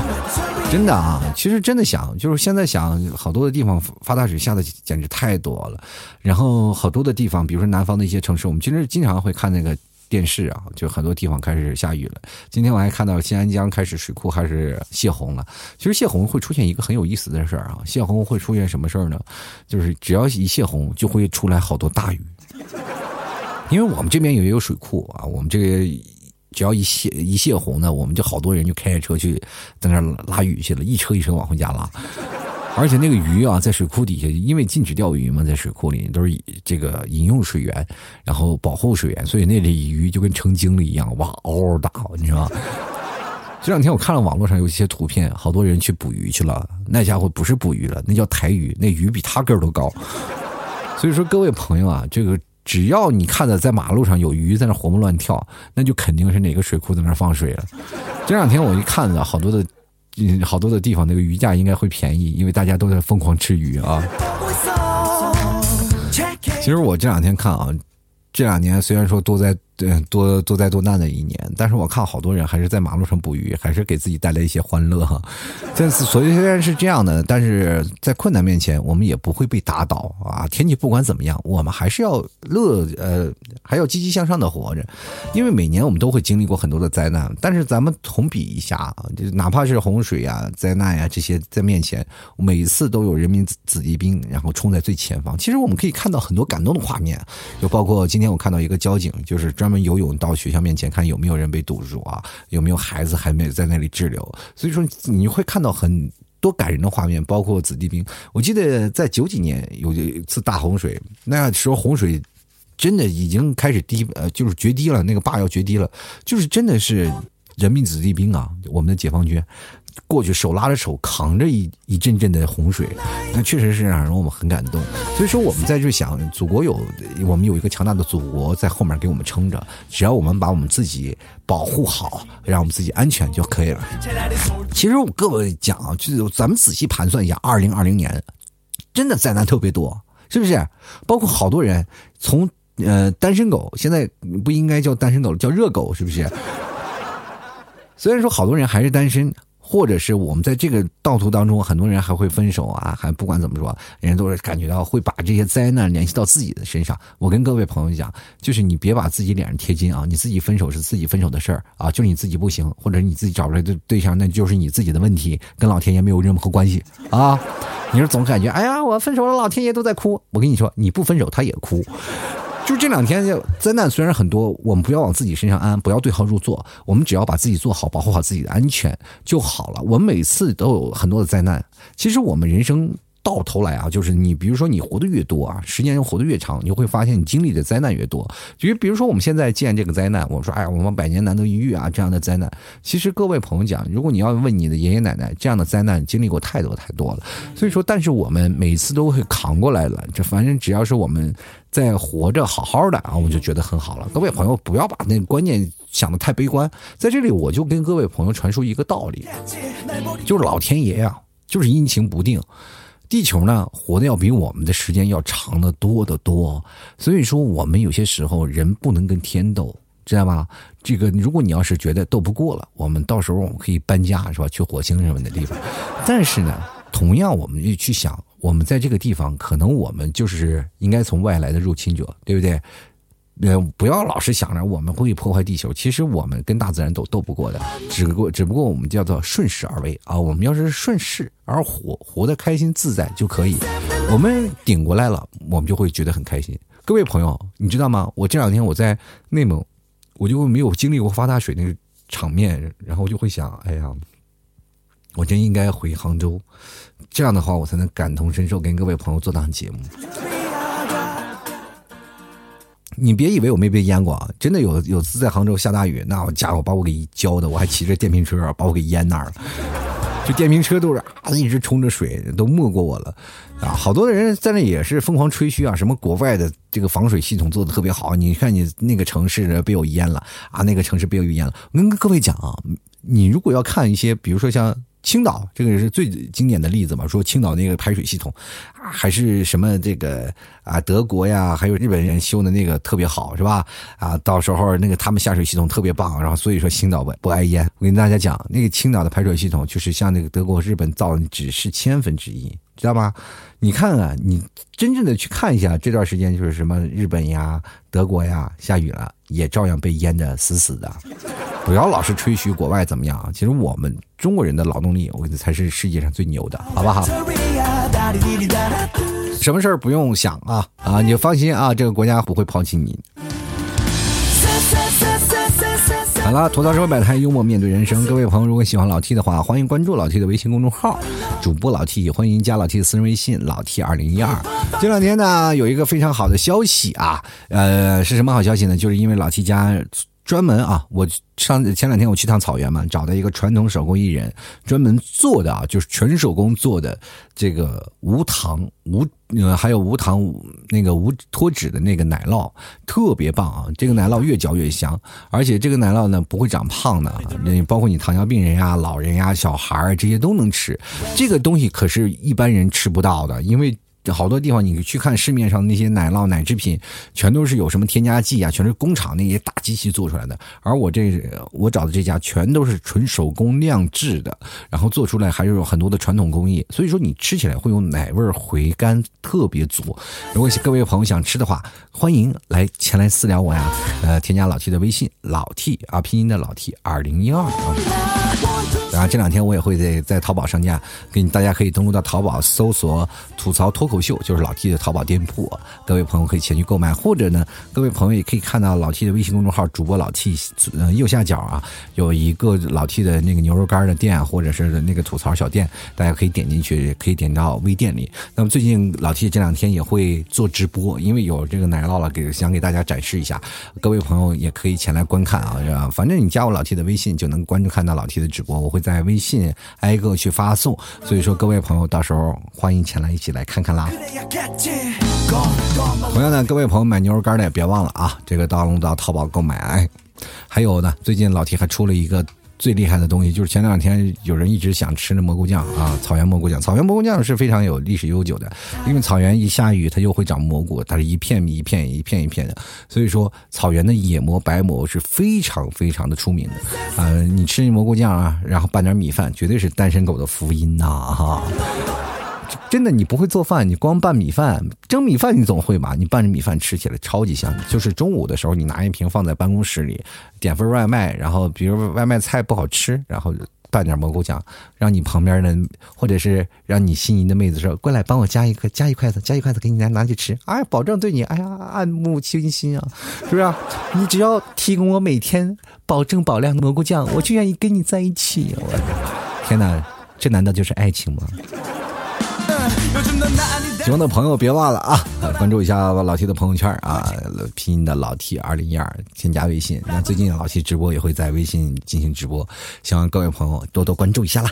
Speaker 1: 真的啊，其实真的想，就是现在想，好多的地方发大水下的简直太多了。然后好多的地方，比如说南方的一些城市，我们其实经常会看那个。电视啊，就很多地方开始下雨了。今天我还看到新安江开始水库开始泄洪了。其实泄洪会出现一个很有意思的事儿啊，泄洪会出现什么事儿呢？就是只要一泄洪，就会出来好多大雨。因为我们这边也有水库啊，我们这个只要一泄一泄洪呢，我们就好多人就开着车去在那拉雨去了，一车一车往回家拉。而且那个鱼啊，在水库底下，因为禁止钓鱼嘛，在水库里都是这个饮用水源，然后保护水源，所以那里鱼就跟成精了一样，哇，嗷嗷大，你知道吗？这两天我看了网络上有一些图片，好多人去捕鱼去了，那家伙不是捕鱼了，那叫抬鱼，那鱼比他个儿都高。所以说，各位朋友啊，这个只要你看到在马路上有鱼在那活蹦乱跳，那就肯定是哪个水库在那放水了。这两天我一看呢，好多的。嗯，好多的地方那个鱼价应该会便宜，因为大家都在疯狂吃鱼啊。其实我这两天看啊，这两年虽然说都在。对，多多灾多难的一年，但是我看好多人还是在马路上捕鱼，还是给自己带来一些欢乐哈。这次所以虽然是这样的，但是在困难面前，我们也不会被打倒啊。天气不管怎么样，我们还是要乐，呃，还要积极向上的活着。因为每年我们都会经历过很多的灾难，但是咱们同比一下啊，就哪怕是洪水呀、灾难呀这些在面前，每次都有人民子弟兵然后冲在最前方。其实我们可以看到很多感动的画面，就包括今天我看到一个交警，就是。专门游泳到学校面前看有没有人被堵住啊？有没有孩子还没有在那里滞留？所以说你会看到很多感人的画面，包括子弟兵。我记得在九几年有一次大洪水，那时候洪水真的已经开始低，呃，就是决堤了，那个坝要决堤了，就是真的是人民子弟兵啊，我们的解放军。过去手拉着手扛着一一阵阵的洪水，那确实是让人我们很感动。所以说，我们在这想，祖国有我们有一个强大的祖国在后面给我们撑着，只要我们把我们自己保护好，让我们自己安全就可以了。其实我各位讲啊，就咱们仔细盘算一下，二零二零年真的灾难特别多，是不是？包括好多人从呃单身狗，现在不应该叫单身狗了，叫热狗，是不是？虽然说好多人还是单身。或者是我们在这个道途当中，很多人还会分手啊，还不管怎么说，人家都是感觉到会把这些灾难联系到自己的身上。我跟各位朋友讲，就是你别把自己脸上贴金啊，你自己分手是自己分手的事儿啊，就是你自己不行，或者你自己找不来的对象，那就是你自己的问题，跟老天爷没有任何关系啊。你说总感觉，哎呀，我分手了，老天爷都在哭。我跟你说，你不分手他也哭。就这两天，灾难虽然很多，我们不要往自己身上安，不要对号入座，我们只要把自己做好，保护好自己的安全就好了。我们每次都有很多的灾难，其实我们人生。到头来啊，就是你，比如说你活得越多啊，时间活得越长，你会发现你经历的灾难越多。就比如说我们现在见这个灾难，我说，哎呀，我们百年难得一遇啊，这样的灾难。其实各位朋友讲，如果你要问你的爷爷奶奶，这样的灾难经历过太多太多了。所以说，但是我们每次都会扛过来了。这反正只要是我们在活着好好的啊，我就觉得很好了。各位朋友，不要把那个观念想的太悲观。在这里，我就跟各位朋友传输一个道理，就是老天爷呀，就是阴晴不定。地球呢，活的要比我们的时间要长得多得多，所以说我们有些时候人不能跟天斗，知道吧？这个如果你要是觉得斗不过了，我们到时候我们可以搬家，是吧？去火星什么的地方。但是呢，同样我们就去想，我们在这个地方，可能我们就是应该从外来的入侵者，对不对？呃，不要老是想着我们会破坏地球，其实我们跟大自然都斗不过的，只不过只不过我们叫做顺势而为啊。我们要是顺势而活，活得开心自在就可以。我们顶过来了，我们就会觉得很开心。各位朋友，你知道吗？我这两天我在内蒙，我就没有经历过发大水那个场面，然后我就会想，哎呀，我真应该回杭州，这样的话我才能感同身受，跟各位朋友做档节目。你别以为我没被淹过啊！真的有有次在杭州下大雨，那我家伙把我给浇的，我还骑着电瓶车把我给淹那儿了。就电瓶车都是啊一直冲着水，都没过我了啊！好多的人在那也是疯狂吹嘘啊，什么国外的这个防水系统做的特别好，你看你那个城市被我淹了啊，那个城市被我淹了。我跟各位讲啊，你如果要看一些，比如说像。青岛这个是最经典的例子嘛，说青岛那个排水系统，还是什么这个啊，德国呀，还有日本人修的那个特别好，是吧？啊，到时候那个他们下水系统特别棒，然后所以说青岛不不挨淹。我跟大家讲，那个青岛的排水系统就是像那个德国、日本造的，只是千分之一，知道吗？你看啊，你真正的去看一下，这段时间就是什么日本呀、德国呀，下雨了也照样被淹的死死的。不要老是吹嘘国外怎么样，其实我们中国人的劳动力，我觉得才是世界上最牛的，好不好？什么事儿不用想啊啊，你就放心啊，这个国家不会抛弃你。好了，吐槽社会百态，幽默面对人生。各位朋友，如果喜欢老 T 的话，欢迎关注老 T 的微信公众号，主播老 T，欢迎加老 T 的私人微信老 T 二零一二。这两天呢，有一个非常好的消息啊，呃，是什么好消息呢？就是因为老 T 家。专门啊，我上前两天我去趟草原嘛，找到一个传统手工艺人专门做的啊，就是纯手工做的这个无糖无呃还有无糖那个无脱脂的那个奶酪，特别棒啊！这个奶酪越嚼越香，而且这个奶酪呢不会长胖的，那包括你糖尿病人呀、老人呀、小孩这些都能吃。这个东西可是一般人吃不到的，因为。好多地方你去看市面上那些奶酪奶制品，全都是有什么添加剂啊，全是工厂那些大机器做出来的。而我这我找的这家全都是纯手工酿制的，然后做出来还是有很多的传统工艺，所以说你吃起来会有奶味回甘特别足。如果各位朋友想吃的话，欢迎来前来私聊我呀，呃，添加老 T 的微信老 T 啊，拼音的老 T 二零一二啊。然后这两天我也会在在淘宝上架，给你大家可以登录到淘宝搜索“吐槽脱口秀”，就是老 T 的淘宝店铺，各位朋友可以前去购买，或者呢，各位朋友也可以看到老 T 的微信公众号主播老 T，呃右下角啊有一个老 T 的那个牛肉干的店，或者是那个吐槽小店，大家可以点进去，可以点到微店里。那么最近老 T 这两天也会做直播，因为有这个奶酪了，给想给大家展示一下，各位朋友也可以前来观看啊，反正你加我老 T 的微信就能关注看到老 T 的直播，我会。在微信挨个去发送，所以说各位朋友到时候欢迎前来一起来看看啦。同样呢，各位朋友买牛肉干的也别忘了啊，这个到到淘宝购买。还有呢，最近老提还出了一个。最厉害的东西就是前两天有人一直想吃那蘑菇酱啊，草原蘑菇酱。草原蘑菇酱是非常有历史悠久的，因为草原一下雨它就会长蘑菇，它是一片一片一片一片的，所以说草原的野蘑白蘑是非常非常的出名的。啊，你吃蘑菇酱啊，然后拌点米饭，绝对是单身狗的福音呐！哈。真的，你不会做饭，你光拌米饭、蒸米饭，你总会吧？你拌着米饭吃起来超级香。就是中午的时候，你拿一瓶放在办公室里，点份外卖，然后比如外卖菜不好吃，然后拌点蘑菇酱，让你旁边的或者是让你心仪的妹子说过来帮我加一个加一筷子，加一筷子给你拿拿去吃。哎，保证对你哎呀爱慕倾心啊，是不是？你只要提供我每天保证保量的蘑菇酱，我就愿意跟你在一起。我天哪，这难道就是爱情吗？喜欢的朋友别忘了啊，关注一下老 T 的朋友圈啊，拼音的老 T 二零一二，添加微信。那最近老 T 直播也会在微信进行直播，希望各位朋友多多关注一下啦。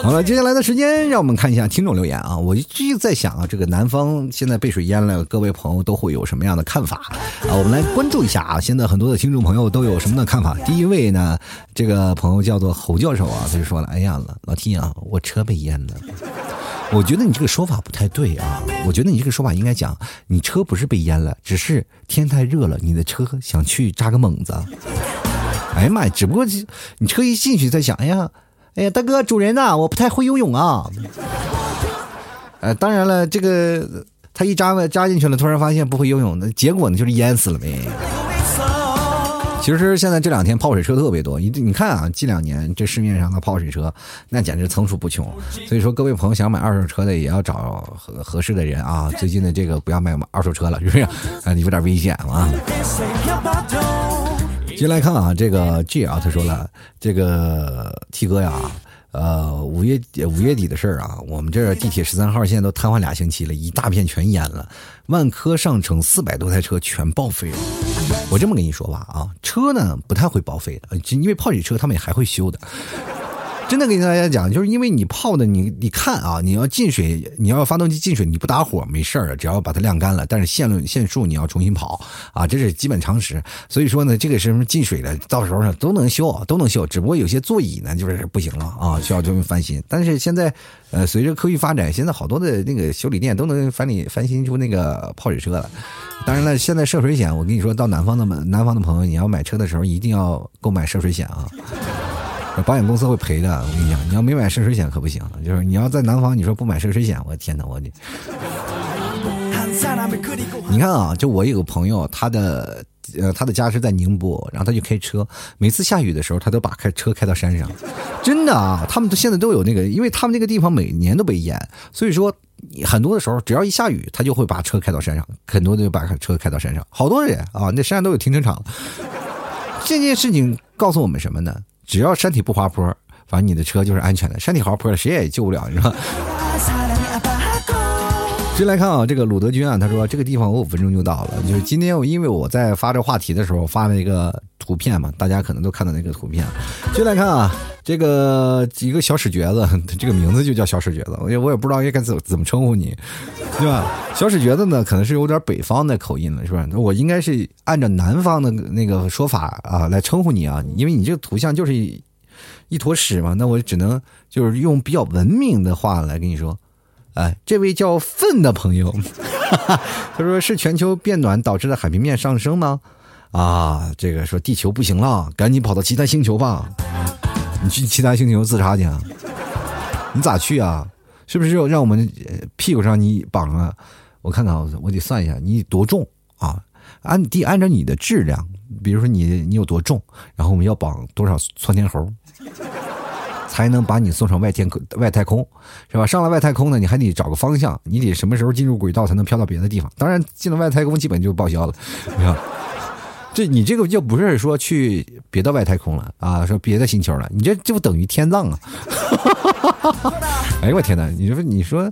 Speaker 1: 好了，接下来的时间，让我们看一下听众留言啊！我一直在想啊，这个南方现在被水淹了，各位朋友都会有什么样的看法啊？我们来关注一下啊！现在很多的听众朋友都有什么的看法？第一位呢，这个朋友叫做侯教授啊，他就说了：“哎呀，老老 T 啊，我车被淹了。”我觉得你这个说法不太对啊！我觉得你这个说法应该讲，你车不是被淹了，只是天太热了，你的车想去扎个猛子。哎呀妈呀！只不过你车一进去在想，哎呀。哎呀，大哥，主人呐，我不太会游泳啊。呃，当然了，这个他一扎扎进去了，突然发现不会游泳，那结果呢就是淹死了呗。其实现在这两天泡水车特别多，你你看啊，近两年这市面上的泡水车那简直层出不穷。所以说，各位朋友想买二手车的也要找合合适的人啊。最近的这个不要买二手车了，是不是？啊，有点危险啊。接来看啊，这个 G 啊，他说了，这个 T 哥呀，呃，五月五月底的事儿啊，我们这地铁十三号线都瘫痪俩星期了，一大片全淹了，万科上城四百多台车全报废了。我这么跟你说吧，啊，车呢不太会报废的，因为泡水车他们也还会修的。真的跟大家讲，就是因为你泡的，你你看啊，你要进水，你要发动机进水，你不打火没事儿只要把它晾干了。但是线路线束你要重新跑啊，这是基本常识。所以说呢，这个是什么进水的，到时候呢都能修，都能修。只不过有些座椅呢就是不行了啊，需要专门翻新。但是现在，呃，随着科技发展，现在好多的那个修理店都能翻你翻新出那个泡水车了。当然了，现在涉水险，我跟你说到南方的南方的朋友，你要买车的时候一定要购买涉水险啊。保险公司会赔的，我跟你讲，你要没买涉水险可不行。就是你要在南方，你说不买涉水险，我天哪，我你！你看啊，就我有个朋友，他的呃，他的家是在宁波，然后他就开车，每次下雨的时候，他都把开车开到山上。真的啊，他们都现在都有那个，因为他们那个地方每年都被淹，所以说很多的时候，只要一下雨，他就会把车开到山上，很多就把车开到山上。好多人啊，那山上都有停车场。这件事情告诉我们什么呢？只要山体不滑坡，反正你的车就是安全的。山体滑坡了，谁也救不了，你知道。先来看啊，这个鲁德军啊，他说这个地方我五分钟就到了。就是今天我因为我在发这话题的时候发了一个图片嘛，大家可能都看到那个图片。就来看啊，这个一个小屎橛子，这个名字就叫小屎橛子，我也我也不知道应该怎怎么称呼你，对吧？小屎橛子呢，可能是有点北方的口音了，是吧？我应该是按照南方的那个说法啊来称呼你啊，因为你这个图像就是一坨屎嘛，那我只能就是用比较文明的话来跟你说。哎，这位叫粪的朋友，他说是全球变暖导致的海平面上升吗？啊，这个说地球不行了，赶紧跑到其他星球吧。你去其他星球自杀去？你咋去啊？是不是让我们屁股上你绑啊？我看看，我得算一下你多重啊？按地按照你的质量，比如说你你有多重，然后我们要绑多少窜天猴？才能把你送上外天外太空，是吧？上了外太空呢，你还得找个方向，你得什么时候进入轨道才能飘到别的地方？当然，进了外太空基本就报销了，你看，这你这个就不是说去别的外太空了啊，说别的星球了，你这就等于天葬啊！哎呦我天哪！你说你说，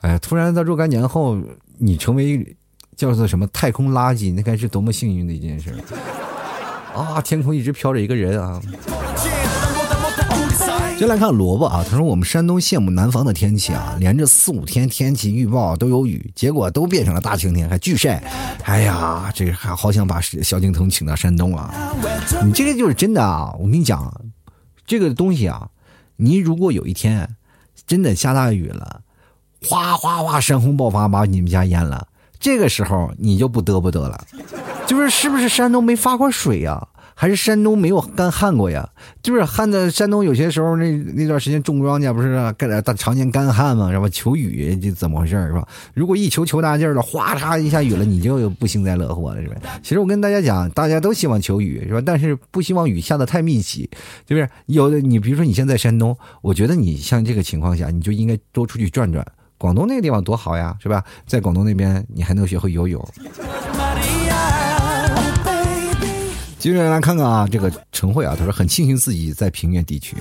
Speaker 1: 哎呀，突然在若干年后，你成为叫做什么太空垃圾，那该是多么幸运的一件事 啊！天空一直飘着一个人啊！先来看萝卜啊，他说我们山东羡慕南方的天气啊，连着四五天天气预报都有雨，结果都变成了大晴天，还巨晒。哎呀，这个还好想把萧敬腾请到山东啊！你这个就是真的啊！我跟你讲，这个东西啊，你如果有一天真的下大雨了，哗哗哗山洪爆发把你们家淹了，这个时候你就不得不得了，就是是不是山东没发过水呀？还是山东没有干旱过呀？就是旱的山东有些时候那那段时间种庄稼不是干大常年干旱吗？是吧？求雨这怎么回事是吧？如果一求求大劲儿了，哗嚓一下雨了，你就不幸灾乐祸了是吧？其实我跟大家讲，大家都希望求雨是吧？但是不希望雨下的太密集，就是？有的你比如说你现在山东，我觉得你像这个情况下，你就应该多出去转转。广东那个地方多好呀，是吧？在广东那边你还能学会游泳。接着来看看啊，这个陈慧啊，他说很庆幸自己在平原地区，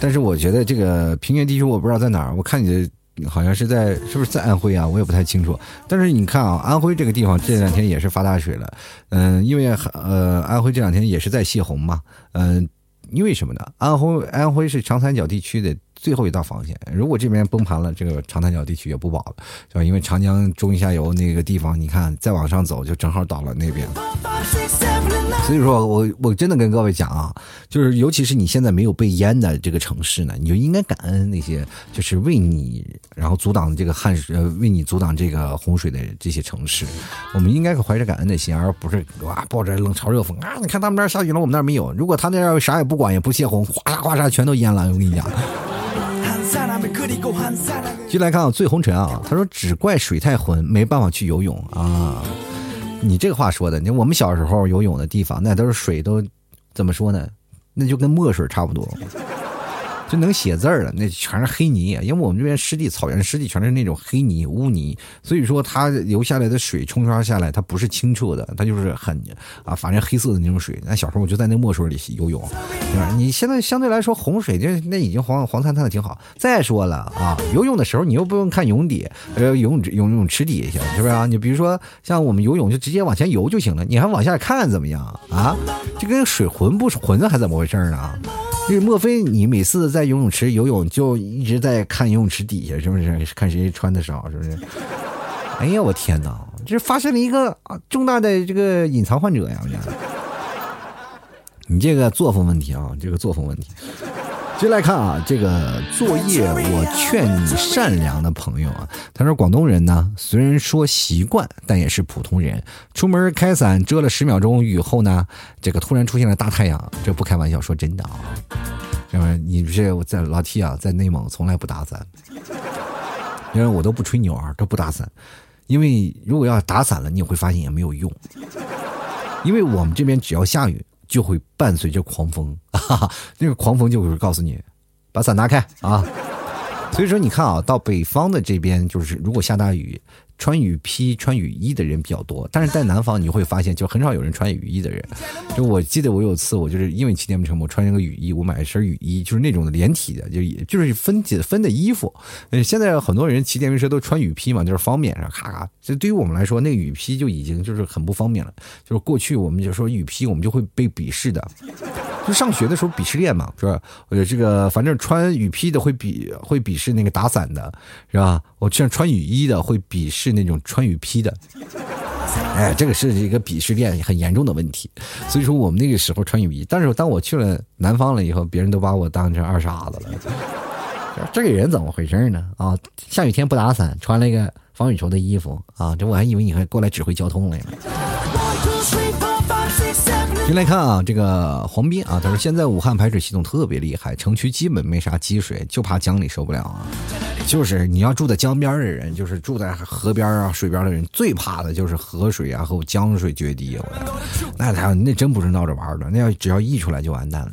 Speaker 1: 但是我觉得这个平原地区我不知道在哪儿。我看你的好像是在，是不是在安徽啊？我也不太清楚。但是你看啊，安徽这个地方这两天也是发大水了，嗯，因为呃，安徽这两天也是在泄洪嘛，嗯，因为什么呢？安徽安徽是长三角地区的。最后一道防线，如果这边崩盘了，这个长三角地区也不保了，是吧？因为长江中下游那个地方，你看再往上走，就正好倒了那边。所以说我我真的跟各位讲啊，就是尤其是你现在没有被淹的这个城市呢，你就应该感恩那些就是为你然后阻挡这个旱水，为你阻挡这个洪水的这些城市。我们应该是怀着感恩的心，而不是哇抱着冷嘲热讽啊！你看他们那儿下雨了，我们那儿没有。如果他那儿啥也不管，也不泄洪，哗啦哗啦全都淹了，我跟你讲。继续来看啊，醉红尘啊，他说只怪水太浑，没办法去游泳啊。你这话说的，你我们小时候游泳的地方，那都是水都怎么说呢？那就跟墨水差不多。就能写字儿了，那全是黑泥。因为我们这边湿地，草原湿地全是那种黑泥污泥，所以说它流下来的水冲刷下来，它不是清澈的，它就是很啊，反正黑色的那种水。那小时候我就在那墨水里游泳，对吧？你现在相对来说洪水就那已经黄黄灿灿的挺好。再说了啊，游泳的时候你又不用看泳底，呃，游泳游泳池底下是不是啊？你比如说像我们游泳就直接往前游就行了，你还往下看怎么样啊？这跟水浑不浑还怎么回事呢？就是莫非你每次在游泳池游泳就一直在看游泳池底下，是不是？看谁穿的少，是不是？哎呀，我天哪！这发生了一个重大的这个隐藏患者呀！你这个作风问题啊，这个作风问题。接来看啊，这个作业，我劝你善良的朋友啊。他说广东人呢，虽然说习惯，但也是普通人。出门开伞遮了十秒钟雨后呢，这个突然出现了大太阳，这不开玩笑，说真的啊。因为你不是我在老 T 啊，在内蒙从来不打伞，因为我都不吹牛啊，都不打伞。因为如果要打伞了，你会发现也没有用，因为我们这边只要下雨。就会伴随着狂风，哈哈，那个狂风就会告诉你，把伞拿开啊。所以说，你看啊，到北方的这边，就是如果下大雨。穿雨披、穿雨衣的人比较多，但是在南方你会发现，就很少有人穿雨衣的人。就我记得我有次，我就是因为骑电瓶车，我穿一个雨衣，我买一身雨衣，就是那种的连体的，就就是分解分的衣服。呃，现在很多人骑电瓶车都穿雨披嘛，就是方便，然后咔咔。这对于我们来说，那雨披就已经就是很不方便了。就是过去我们就说雨披，我们就会被鄙视的。就上学的时候鄙视链嘛，是吧？呃，这个反正穿雨披的会鄙会鄙视那个打伞的，是吧？我像穿雨衣的会鄙视那种穿雨披的，哎，这个是一个鄙视链很严重的问题。所以说我们那个时候穿雨衣，但是当我去了南方了以后，别人都把我当成二傻子了。这个人怎么回事呢？啊，下雨天不打伞，穿了一个防雨绸的衣服啊，这我还以为你还过来指挥交通来了。进来看啊，这个黄斌啊，他说现在武汉排水系统特别厉害，城区基本没啥积水，就怕江里受不了啊。就是你要住在江边的人，就是住在河边啊、水边的人，最怕的就是河水啊和江水决堤。我那他那真不是闹着玩的，那要只要溢出来就完蛋了。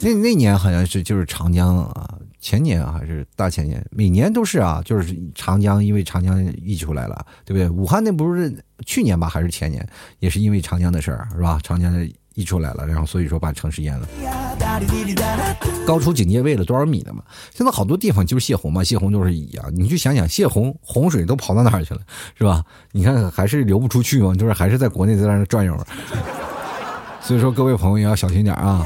Speaker 1: 那那年好像是就是长江啊，前年还是大前年，每年都是啊，就是长江因为长江溢出来了，对不对？武汉那不是去年吧，还是前年，也是因为长江的事儿，是吧？长江。溢出来了，然后所以说把城市淹了，高出警戒位了多少米的嘛？现在好多地方就是泄洪嘛，泄洪就是一样。你去想想，泄洪洪水都跑到哪儿去了，是吧？你看还是流不出去嘛，就是还是在国内在那转悠。所以说各位朋友也要小心点啊。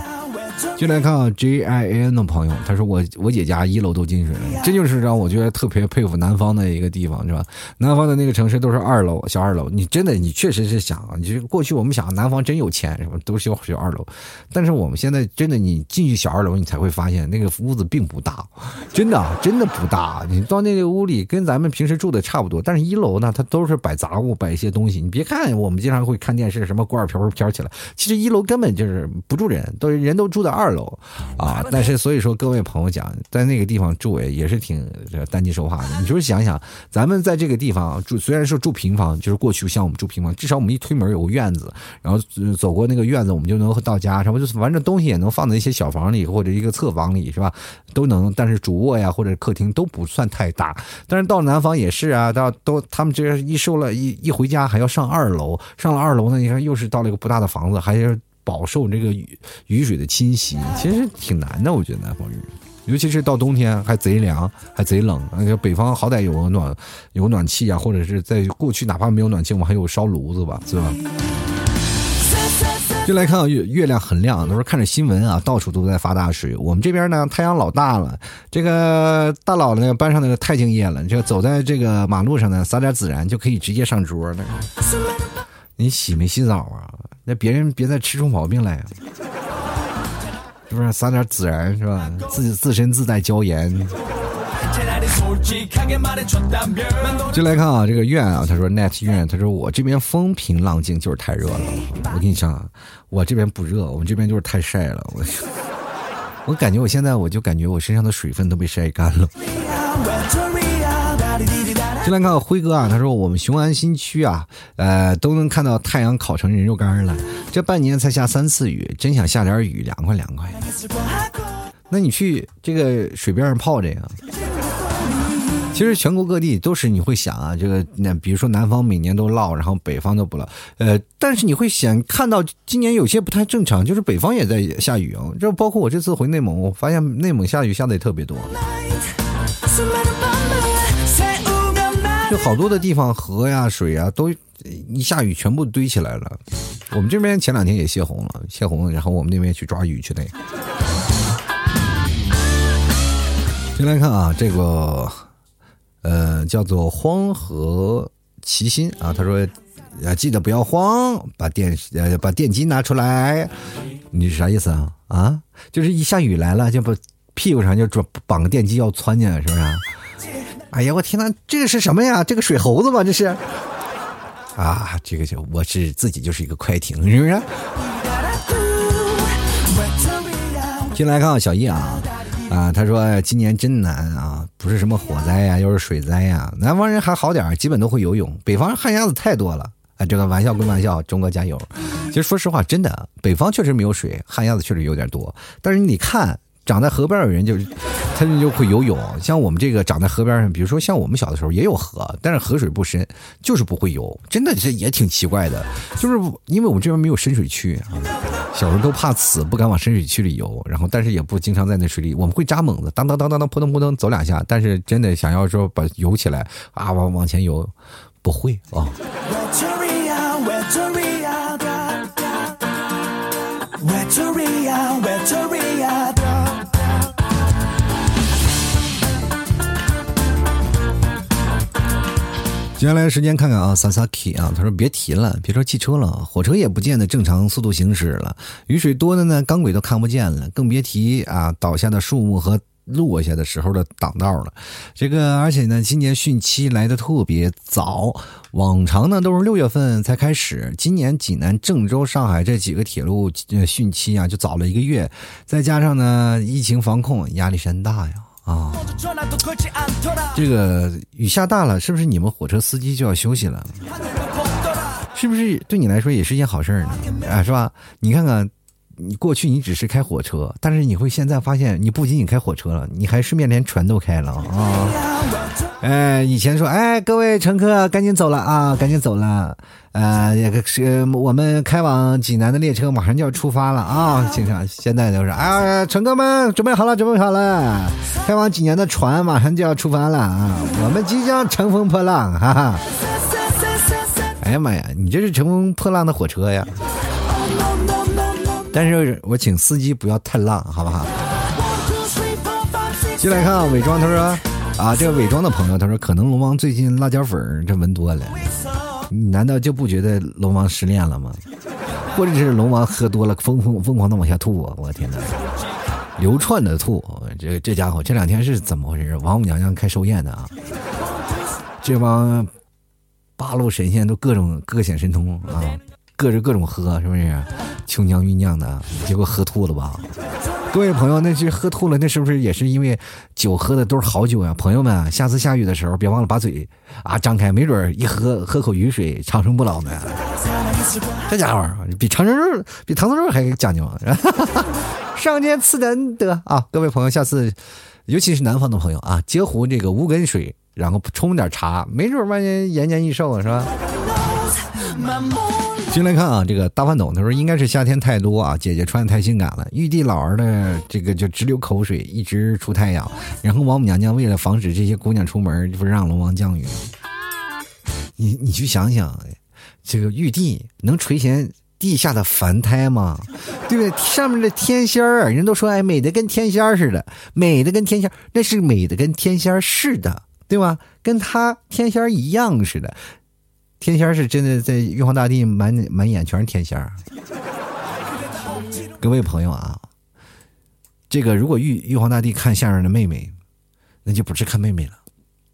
Speaker 1: 进来看啊，J I N 的朋友，他说我我姐家一楼都进水了，这就是让我觉得特别佩服南方的一个地方，是吧？南方的那个城市都是二楼小二楼，你真的你确实是想啊，你过去我们想南方真有钱，什么？都修小二楼，但是我们现在真的你进去小二楼，你才会发现那个屋子并不大，真的真的不大。你到那个屋里跟咱们平时住的差不多，但是一楼呢，它都是摆杂物，摆一些东西。你别看我们经常会看电视，什么锅碗瓢盆飘起来，其实一楼根本就是不住人，都人都住在。二楼，啊，但是所以说各位朋友讲，在那个地方住也也是挺担惊受怕的。你就是想想，咱们在这个地方住，虽然说住平房，就是过去像我们住平房，至少我们一推门有个院子，然后走过那个院子，我们就能到家，什么就是反正东西也能放在一些小房里或者一个侧房里，是吧？都能。但是主卧呀或者客厅都不算太大。但是到南方也是啊，到都他们这一收了一一回家还要上二楼，上了二楼呢，你看又是到了一个不大的房子，还要。饱受这个雨雨水的侵袭，其实挺难的。我觉得南方人，尤其是到冬天还贼凉，还贼冷。那个北方好歹有个暖，有个暖气啊，或者是在过去哪怕没有暖气，我们还有烧炉子吧，是吧？就来看月月亮很亮，都是看着新闻啊，到处都在发大水。我们这边呢，太阳老大了，这个大佬呢班上那个太敬业了，就走在这个马路上呢，撒点孜然就可以直接上桌了。你洗没洗澡啊？那别人别再吃出毛病来啊！是不是撒点孜然是吧？自自身自带椒盐。就来看啊，这个院啊，他说 net 院，他说我这边风平浪静，就是太热了。我跟你讲，我这边不热，我们这边就是太晒了。我 我感觉我现在我就感觉我身上的水分都被晒干了。先来看辉哥啊，他说我们雄安新区啊，呃，都能看到太阳烤成人肉干了。这半年才下三次雨，真想下点雨，凉快凉快。那你去这个水边上泡这个。其实全国各地都是你会想啊，这个那比如说南方每年都涝，然后北方都不涝，呃，但是你会想看到今年有些不太正常，就是北方也在下雨啊。这包括我这次回内蒙，我发现内蒙下雨下的也特别多，好多的地方河呀水呀都一下雨全部堆起来了。我们这边前两天也泄洪了，泄洪，然后我们那边去抓鱼去那。先来看啊，这个。呃，叫做黄河齐心啊，他说，啊，记得不要慌，把电呃把电机拿出来，你是啥意思啊？啊，就是一下雨来了，就把屁股上就绑个电机要窜进来，是不是？哎呀，我天哪，这个是什么呀？这个水猴子吗？这是？啊，这个就我是自己就是一个快艇，是不是？进来看小叶啊。啊，他说今年真难啊，不是什么火灾呀，又是水灾呀。南方人还好点基本都会游泳。北方旱鸭子太多了啊，这个玩笑归玩笑，中国加油。其实说实话，真的，北方确实没有水，旱鸭子确实有点多。但是你得看。长在河边的人就是，他们就会游泳。像我们这个长在河边上，比如说像我们小的时候也有河，但是河水不深，就是不会游。真的这也挺奇怪的，就是因为我们这边没有深水区啊，小时候都怕死，不敢往深水区里游。然后，但是也不经常在那水里，我们会扎猛子，当当当当当，扑腾扑腾走两下。但是真的想要说把游起来啊，往往前游，不会啊。接下来时间看看啊，Sasaki 啊，他说别提了，别说汽车了，火车也不见得正常速度行驶了，雨水多的呢，钢轨都看不见了，更别提啊倒下的树木和落下的时候的挡道了。这个而且呢，今年汛期来的特别早，往常呢都是六月份才开始，今年济南、郑州、上海这几个铁路汛期啊就早了一个月，再加上呢疫情防控，压力山大呀。啊，这个雨下大了，是不是你们火车司机就要休息了？是不是对你来说也是件好事呢？啊，是吧？你看看，你过去你只是开火车，但是你会现在发现，你不仅仅开火车了，你还顺便连船都开了啊！哎，以前说，哎，各位乘客，赶紧走了啊，赶紧走了。呃，也是我们开往济南的列车马上就要出发了啊！经常现在都是，啊，乘客们准备好了，准备好了，开往济南的船马上就要出发了啊！我们即将乘风破浪，哈哈！哎呀妈呀，你这是乘风破浪的火车呀！但是我请司机不要太浪，好不好？进来看啊，伪装，他说啊，这个伪装的朋友，他说可能龙王最近辣椒粉这闻多了。你难道就不觉得龙王失恋了吗？或者是龙王喝多了，疯疯疯狂的往下吐啊！我天哪，流窜的吐，这这家伙这两天是怎么回事？王母娘娘开寿宴的啊！这帮八路神仙都各种各显神通啊，各着各种喝，是不是？琼浆玉酿的，结果喝吐了吧？各位朋友，那是喝吐了，那是不是也是因为酒喝的都是好酒呀？朋友们，下次下雨的时候别忘了把嘴啊张开，没准一喝喝口雨水，长生不老呢。这家伙比长生肉比唐僧肉还讲究，上天赐的恩德啊！各位朋友，下次尤其是南方的朋友啊，截壶这个无根水，然后冲点茶，没准万年延年益寿是吧？进来看啊，这个大饭桶他说应该是夏天太多啊，姐姐穿的太性感了，玉帝老儿的这个就直流口水，一直出太阳。然后王母娘娘为了防止这些姑娘出门，不是让龙王降雨。你你去想想，这个玉帝能垂涎地下的凡胎吗？对不对？上面的天仙儿，人都说哎，美的跟天仙似的，美的跟天仙，那是美的跟天仙似的，对吧？跟他天仙一样似的。天仙是真的，在玉皇大帝满满眼全是天仙各位朋友啊，这个如果玉玉皇大帝看相声的妹妹，那就不是看妹妹了，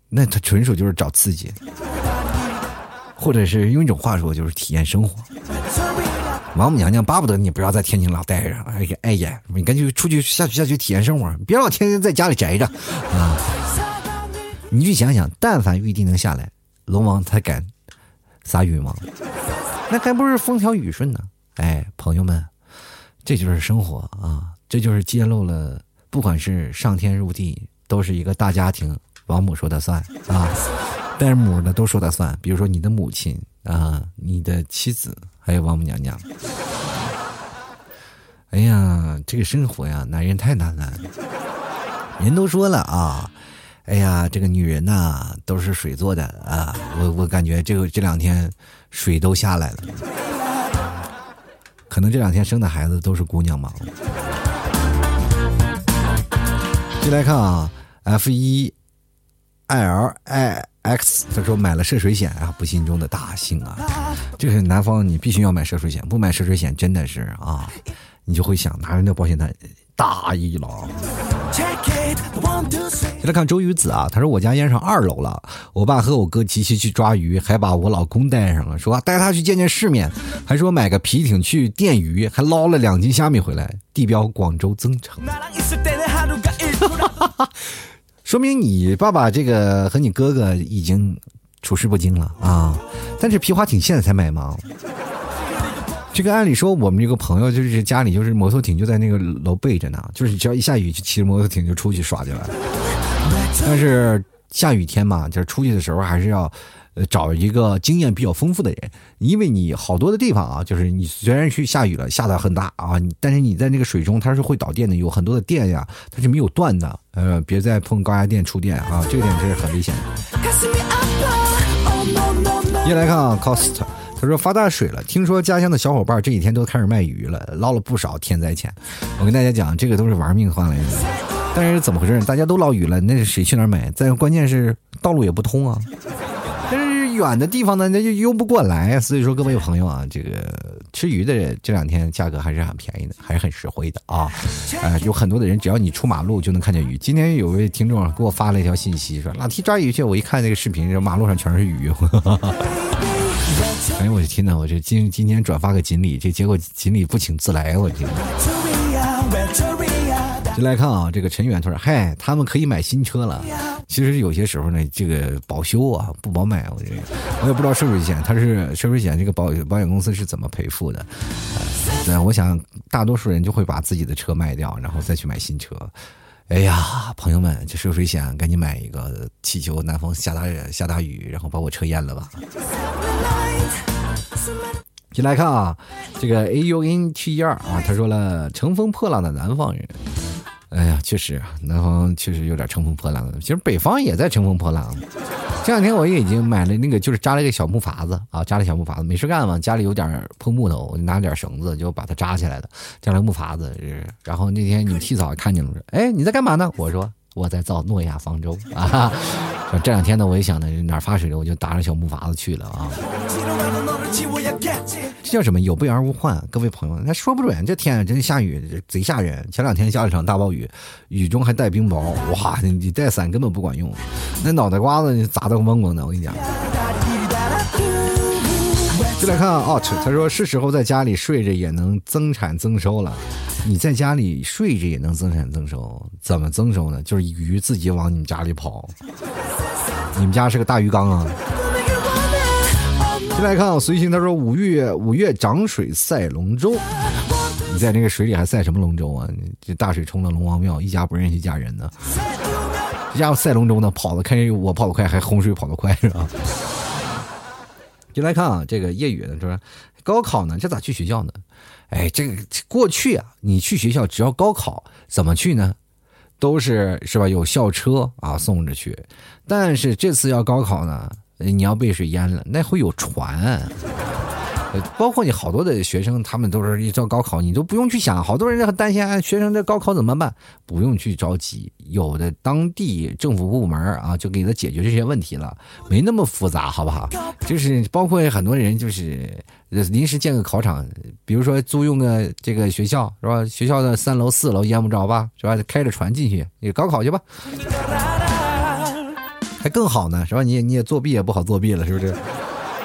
Speaker 1: 那他纯属就是找刺激，或者是用一种话说，就是体验生活。王母娘娘巴不得你不要在天津老待着，哎呀，哎呀，你赶紧出去下去下去体验生活，别老天天在家里宅着啊！你去想想，但凡玉帝能下来，龙王才敢。撒雨吗？那还不是风调雨顺呢？哎，朋友们，这就是生活啊！这就是揭露了不管是上天入地，都是一个大家庭，王母说的算啊。但是母的都说的算，比如说你的母亲啊，你的妻子，还有王母娘娘。哎呀，这个生活呀，男人太难了。人都说了啊，哎呀，这个女人呐，都是水做的啊。我我感觉这个这两天水都下来了，可能这两天生的孩子都是姑娘嘛。进来看啊，F 一 L I X，他说买了涉水险啊，不幸中的大幸啊。这个南方你必须要买涉水险，不买涉水险真的是啊，你就会想拿人家保险单大意了。再来看周瑜子啊，他说我家淹上二楼了，我爸和我哥齐齐去抓鱼，还把我老公带上了，说带他去见见世面，还说买个皮艇去电鱼，还捞了两斤虾米回来，地标广州增城。说明你爸爸这个和你哥哥已经处事不惊了啊！但是皮划艇现在才买吗？这个按理说我们这个朋友就是家里就是摩托艇就在那个楼背着呢，就是只要一下雨就骑着摩托艇就出去耍去了。但是下雨天嘛，就是出去的时候还是要。呃，找一个经验比较丰富的人，因为你好多的地方啊，就是你虽然去下雨了，下的很大啊，但是你在那个水中它是会导电的，有很多的电呀，它是没有断的。呃，别再碰高压电触电啊，这个点这是很危险的。一来看啊，Cost，他说发大水了，听说家乡的小伙伴这几天都开始卖鱼了，捞了不少天灾钱。我跟大家讲，这个都是玩命换来的。但是怎么回事？大家都捞鱼了，那是谁去哪儿买？再关键是道路也不通啊。但是远的地方呢，那就邮不过来，所以说各位朋友啊，这个吃鱼的这两天价格还是很便宜的，还是很实惠的啊！呃，有很多的人，只要你出马路就能看见鱼。今天有位听众给我发了一条信息，说老提抓鱼去，我一看那个视频，这马路上全是鱼。哎呦我的天呐，我这今今天转发个锦鲤，这结果锦鲤不请自来，我天！就来看啊，这个陈远他说：“嗨，他们可以买新车了。其实有些时候呢，这个保修啊不保买，我这个我也不知道涉水险，他是涉水险这个保保险公司是怎么赔付的。对，我想大多数人就会把自己的车卖掉，然后再去买新车。哎呀，朋友们，这涉水险赶紧买一个，气球南方下大下大雨，然后把我车淹了吧。”进来看啊，这个 A U N 七一二啊，他说了：“乘风破浪的南方人。”哎呀，确实，南方确实有点乘风破浪的。其实北方也在乘风破浪。这两天我也已经买了那个，就是扎了一个小木筏子啊，扎了小木筏子，没事干嘛，家里有点破木头，我就拿点绳子就把它扎起来了，扎了个木筏子。然后那天你替嫂看见了，说：“哎，你在干嘛呢？”我说：“我在造诺亚方舟 啊。”这两天呢，我也想呢，哪发水了，我就打着小木筏子去了啊。这叫什么？有备而无患。各位朋友，那说不准这天真下雨，贼吓人。前两天下了场大暴雨，雨中还带冰雹，哇！你带伞根本不管用，那脑袋瓜子砸得嗡嗡的。我跟你讲。就来看啊，他说是时候在家里睡着也能增产增收了。你在家里睡着也能增产增收，怎么增收呢？就是鱼自己往你们家里跑。你们家是个大鱼缸啊。进来看啊，随行他说五月五月涨水赛龙舟，你在那个水里还赛什么龙舟啊？这大水冲了龙王庙，一家不认识一家人呢。这家伙赛龙舟呢，跑的看我跑得快，还洪水跑得快是吧？进来看啊，这个夜雨呢说，高考呢，这咋去学校呢？哎，这个过去啊，你去学校只要高考怎么去呢？都是是吧？有校车啊送着去，但是这次要高考呢。你要被水淹了，那会有船。包括你好多的学生，他们都是一到高考，你都不用去想。好多人很担心啊，学生这高考怎么办？不用去着急，有的当地政府部门啊，就给他解决这些问题了，没那么复杂，好不好？就是包括很多人，就是临时建个考场，比如说租用个这个学校，是吧？学校的三楼、四楼淹不着吧？是吧？开着船进去，你高考去吧。还更好呢，是吧？你也你也作弊也不好作弊了，是不是？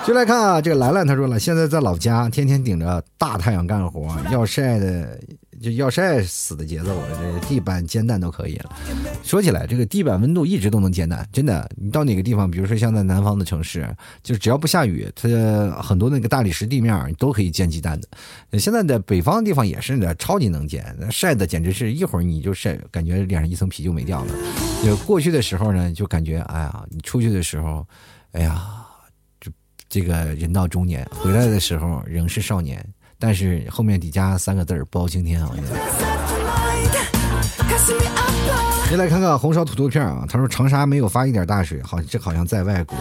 Speaker 1: 就来看啊，这个兰兰她说了，现在在老家天天顶着大太阳干活，要晒的就要晒死的节奏了。这地板煎蛋都可以了。说起来，这个地板温度一直都能煎蛋，真的。你到哪个地方，比如说像在南方的城市，就只要不下雨，它很多那个大理石地面都可以煎鸡蛋的。现在在北方的地方也是的，超级能煎，晒的简直是一会儿你就晒，感觉脸上一层皮就没掉了。就过去的时候呢，就感觉哎呀，你出去的时候，哎呀，这个人到中年，回来的时候仍是少年。但是后面底加三个字儿包青天啊！先来看看红烧土豆片啊，他说长沙没有发一点大水，好这好像在外国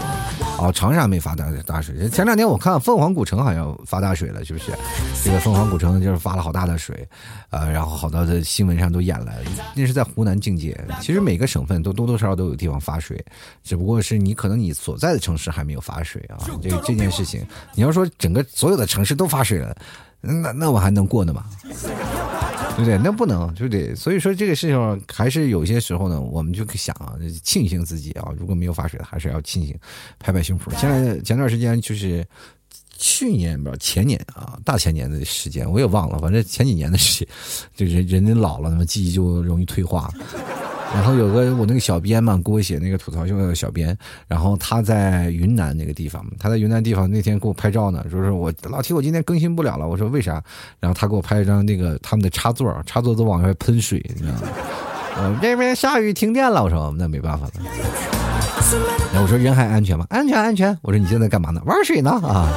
Speaker 1: 哦，长沙没发大大水。前两天我看凤凰古城好像发大水了，是不是？这个凤凰古城就是发了好大的水，呃，然后好多的新闻上都演了，那是在湖南境界。其实每个省份都多多少少都有地方发水，只不过是你可能你所在的城市还没有发水啊。这这件事情，你要说整个所有的城市都发水了。那那我还能过呢吗？对不对？那不能，对不对？所以说这个事情还是有些时候呢，我们就想啊，庆幸自己啊，如果没有发水，还是要庆幸，拍拍胸脯。现在前段时间就是去年吧前年啊，大前年的时间我也忘了，反正前几年的事情，就人人家老了，那么记忆就容易退化。然后有个我那个小编嘛，给我写那个吐槽秀的小编，然后他在云南那个地方，他在云南地方那天给我拍照呢，说是我老提我今天更新不了了，我说为啥？然后他给我拍一张那个他们的插座，插座都往外喷水，你知道吗？我们这边下雨停电了，我说那没办法了。然后我说人还安全吗？安全安全。我说你现在干嘛呢？玩水呢啊。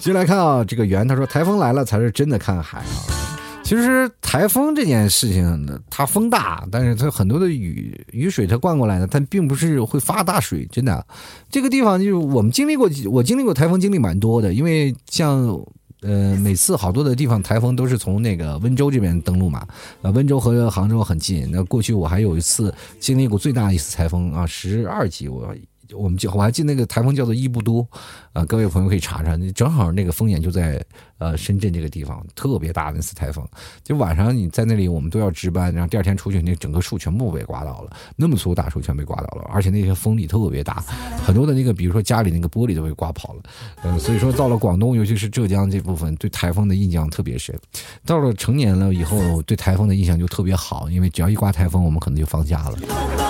Speaker 1: 接下来看啊，这个圆他说台风来了才是真的看海啊。其实台风这件事情呢，它风大，但是它很多的雨雨水它灌过来呢，它并不是会发大水，真的。这个地方就是我们经历过，我经历过台风，经历蛮多的。因为像呃，每次好多的地方台风都是从那个温州这边登陆嘛，呃，温州和杭州很近。那过去我还有一次经历过最大一次台风啊，十二级我。我们就我还记得那个台风叫做伊布多，啊，各位朋友可以查查，正好那个风眼就在呃深圳这个地方，特别大的那次台风，就晚上你在那里，我们都要值班，然后第二天出去，那整个树全部被刮倒了，那么粗大树全被刮倒了，而且那些风力特别大，很多的那个比如说家里那个玻璃都被刮跑了，嗯，所以说到了广东，尤其是浙江这部分，对台风的印象特别深。到了成年了以后，对台风的印象就特别好，因为只要一刮台风，我们可能就放假了。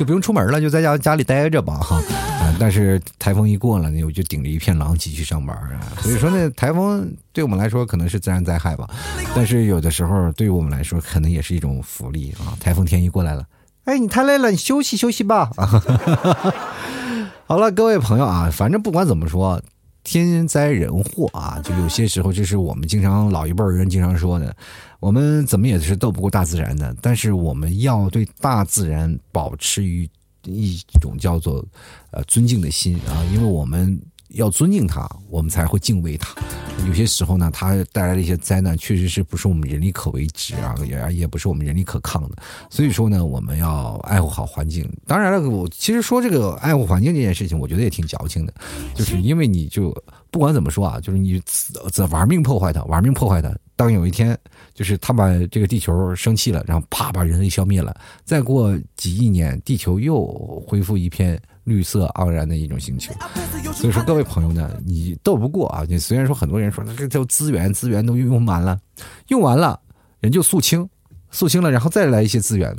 Speaker 1: 就不用出门了，就在家家里待着吧，哈。但是台风一过了，那我就顶着一片狼藉去上班啊。所以说那，台风对我们来说可能是自然灾害吧，但是有的时候对于我们来说，可能也是一种福利啊。台风天一过来了，哎，你太累了，你休息休息吧。好了，各位朋友啊，反正不管怎么说。天灾人祸啊，就有些时候这是我们经常老一辈人经常说的，我们怎么也是斗不过大自然的，但是我们要对大自然保持于一种叫做呃尊敬的心啊，因为我们。要尊敬它，我们才会敬畏它。有些时候呢，它带来的一些灾难，确实是不是我们人力可为之啊，也也不是我们人力可抗的。所以说呢，我们要爱护好环境。当然了，我其实说这个爱护环境这件事情，我觉得也挺矫情的，就是因为你就不管怎么说啊，就是你在玩命破坏它，玩命破坏它。当有一天，就是他把这个地球生气了，然后啪把人类消灭了，再过几亿年，地球又恢复一片。绿色盎然的一种星球，所以说各位朋友呢，你斗不过啊！你虽然说很多人说那这叫资源，资源都用满了，用完了人就肃清，肃清了，然后再来一些资源。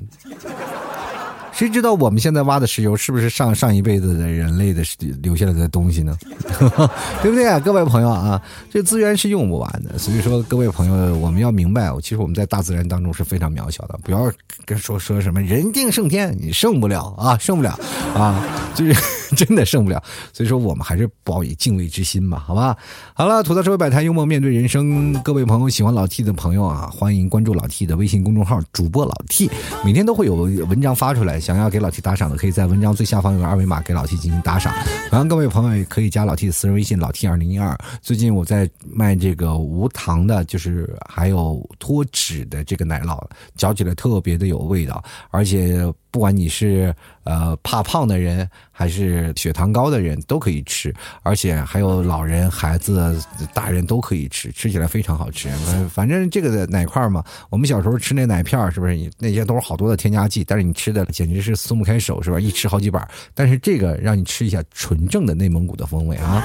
Speaker 1: 谁知道我们现在挖的石油是不是上上一辈子的人类的留下来的东西呢？对不对啊，各位朋友啊？这资源是用不完的，所以说各位朋友，我们要明白，其实我们在大自然当中是非常渺小的，不要跟说说什么人定胜天，你胜不了啊，胜不了啊，就是 真的胜不了。所以说我们还是抱以敬畏之心吧，好吧？好了，吐槽社会百态，幽默面对人生。各位朋友喜欢老 T 的朋友啊，欢迎关注老 T 的微信公众号，主播老 T，每天都会有文章发出来。想要给老 T 打赏的，可以在文章最下方有个二维码，给老 T 进行打赏。然后，各位朋友也可以加老 T 的私人微信老 T 二零一二。最近我在卖这个无糖的，就是还有脱脂的这个奶酪，嚼起来特别的有味道，而且。不管你是呃怕胖的人，还是血糖高的人，都可以吃，而且还有老人、孩子、大人都可以吃，吃起来非常好吃。反正这个的奶块嘛，我们小时候吃那奶片是不是？那些都是好多的添加剂，但是你吃的简直是松不开手，是吧？一吃好几板。但是这个让你吃一下纯正的内蒙古的风味啊！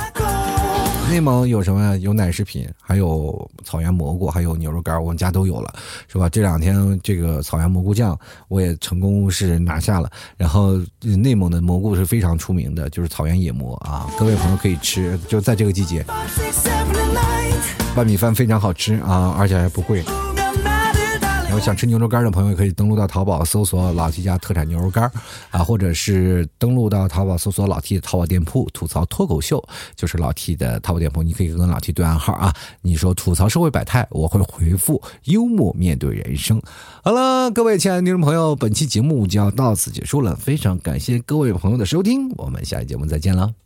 Speaker 1: 内蒙有什么？有奶食品，还有草原蘑菇，还有牛肉干，我们家都有了，是吧？这两天这个草原蘑菇酱我也成功是拿下了。然后内蒙的蘑菇是非常出名的，就是草原野蘑啊，各位朋友可以吃，就在这个季节，拌米饭非常好吃啊，而且还不贵。然后想吃牛肉干的朋友可以登录到淘宝搜索“老 T 家特产牛肉干啊，或者是登录到淘宝搜索“老 T 的淘宝店铺吐槽脱口秀”，就是老 T 的淘宝店铺，你可以跟老 T 对暗号啊。你说吐槽社会百态，我会回复幽默面对人生。好了，各位亲爱的听众朋友，本期节目就要到此结束了，非常感谢各位朋友的收听，我们下期节目再见了。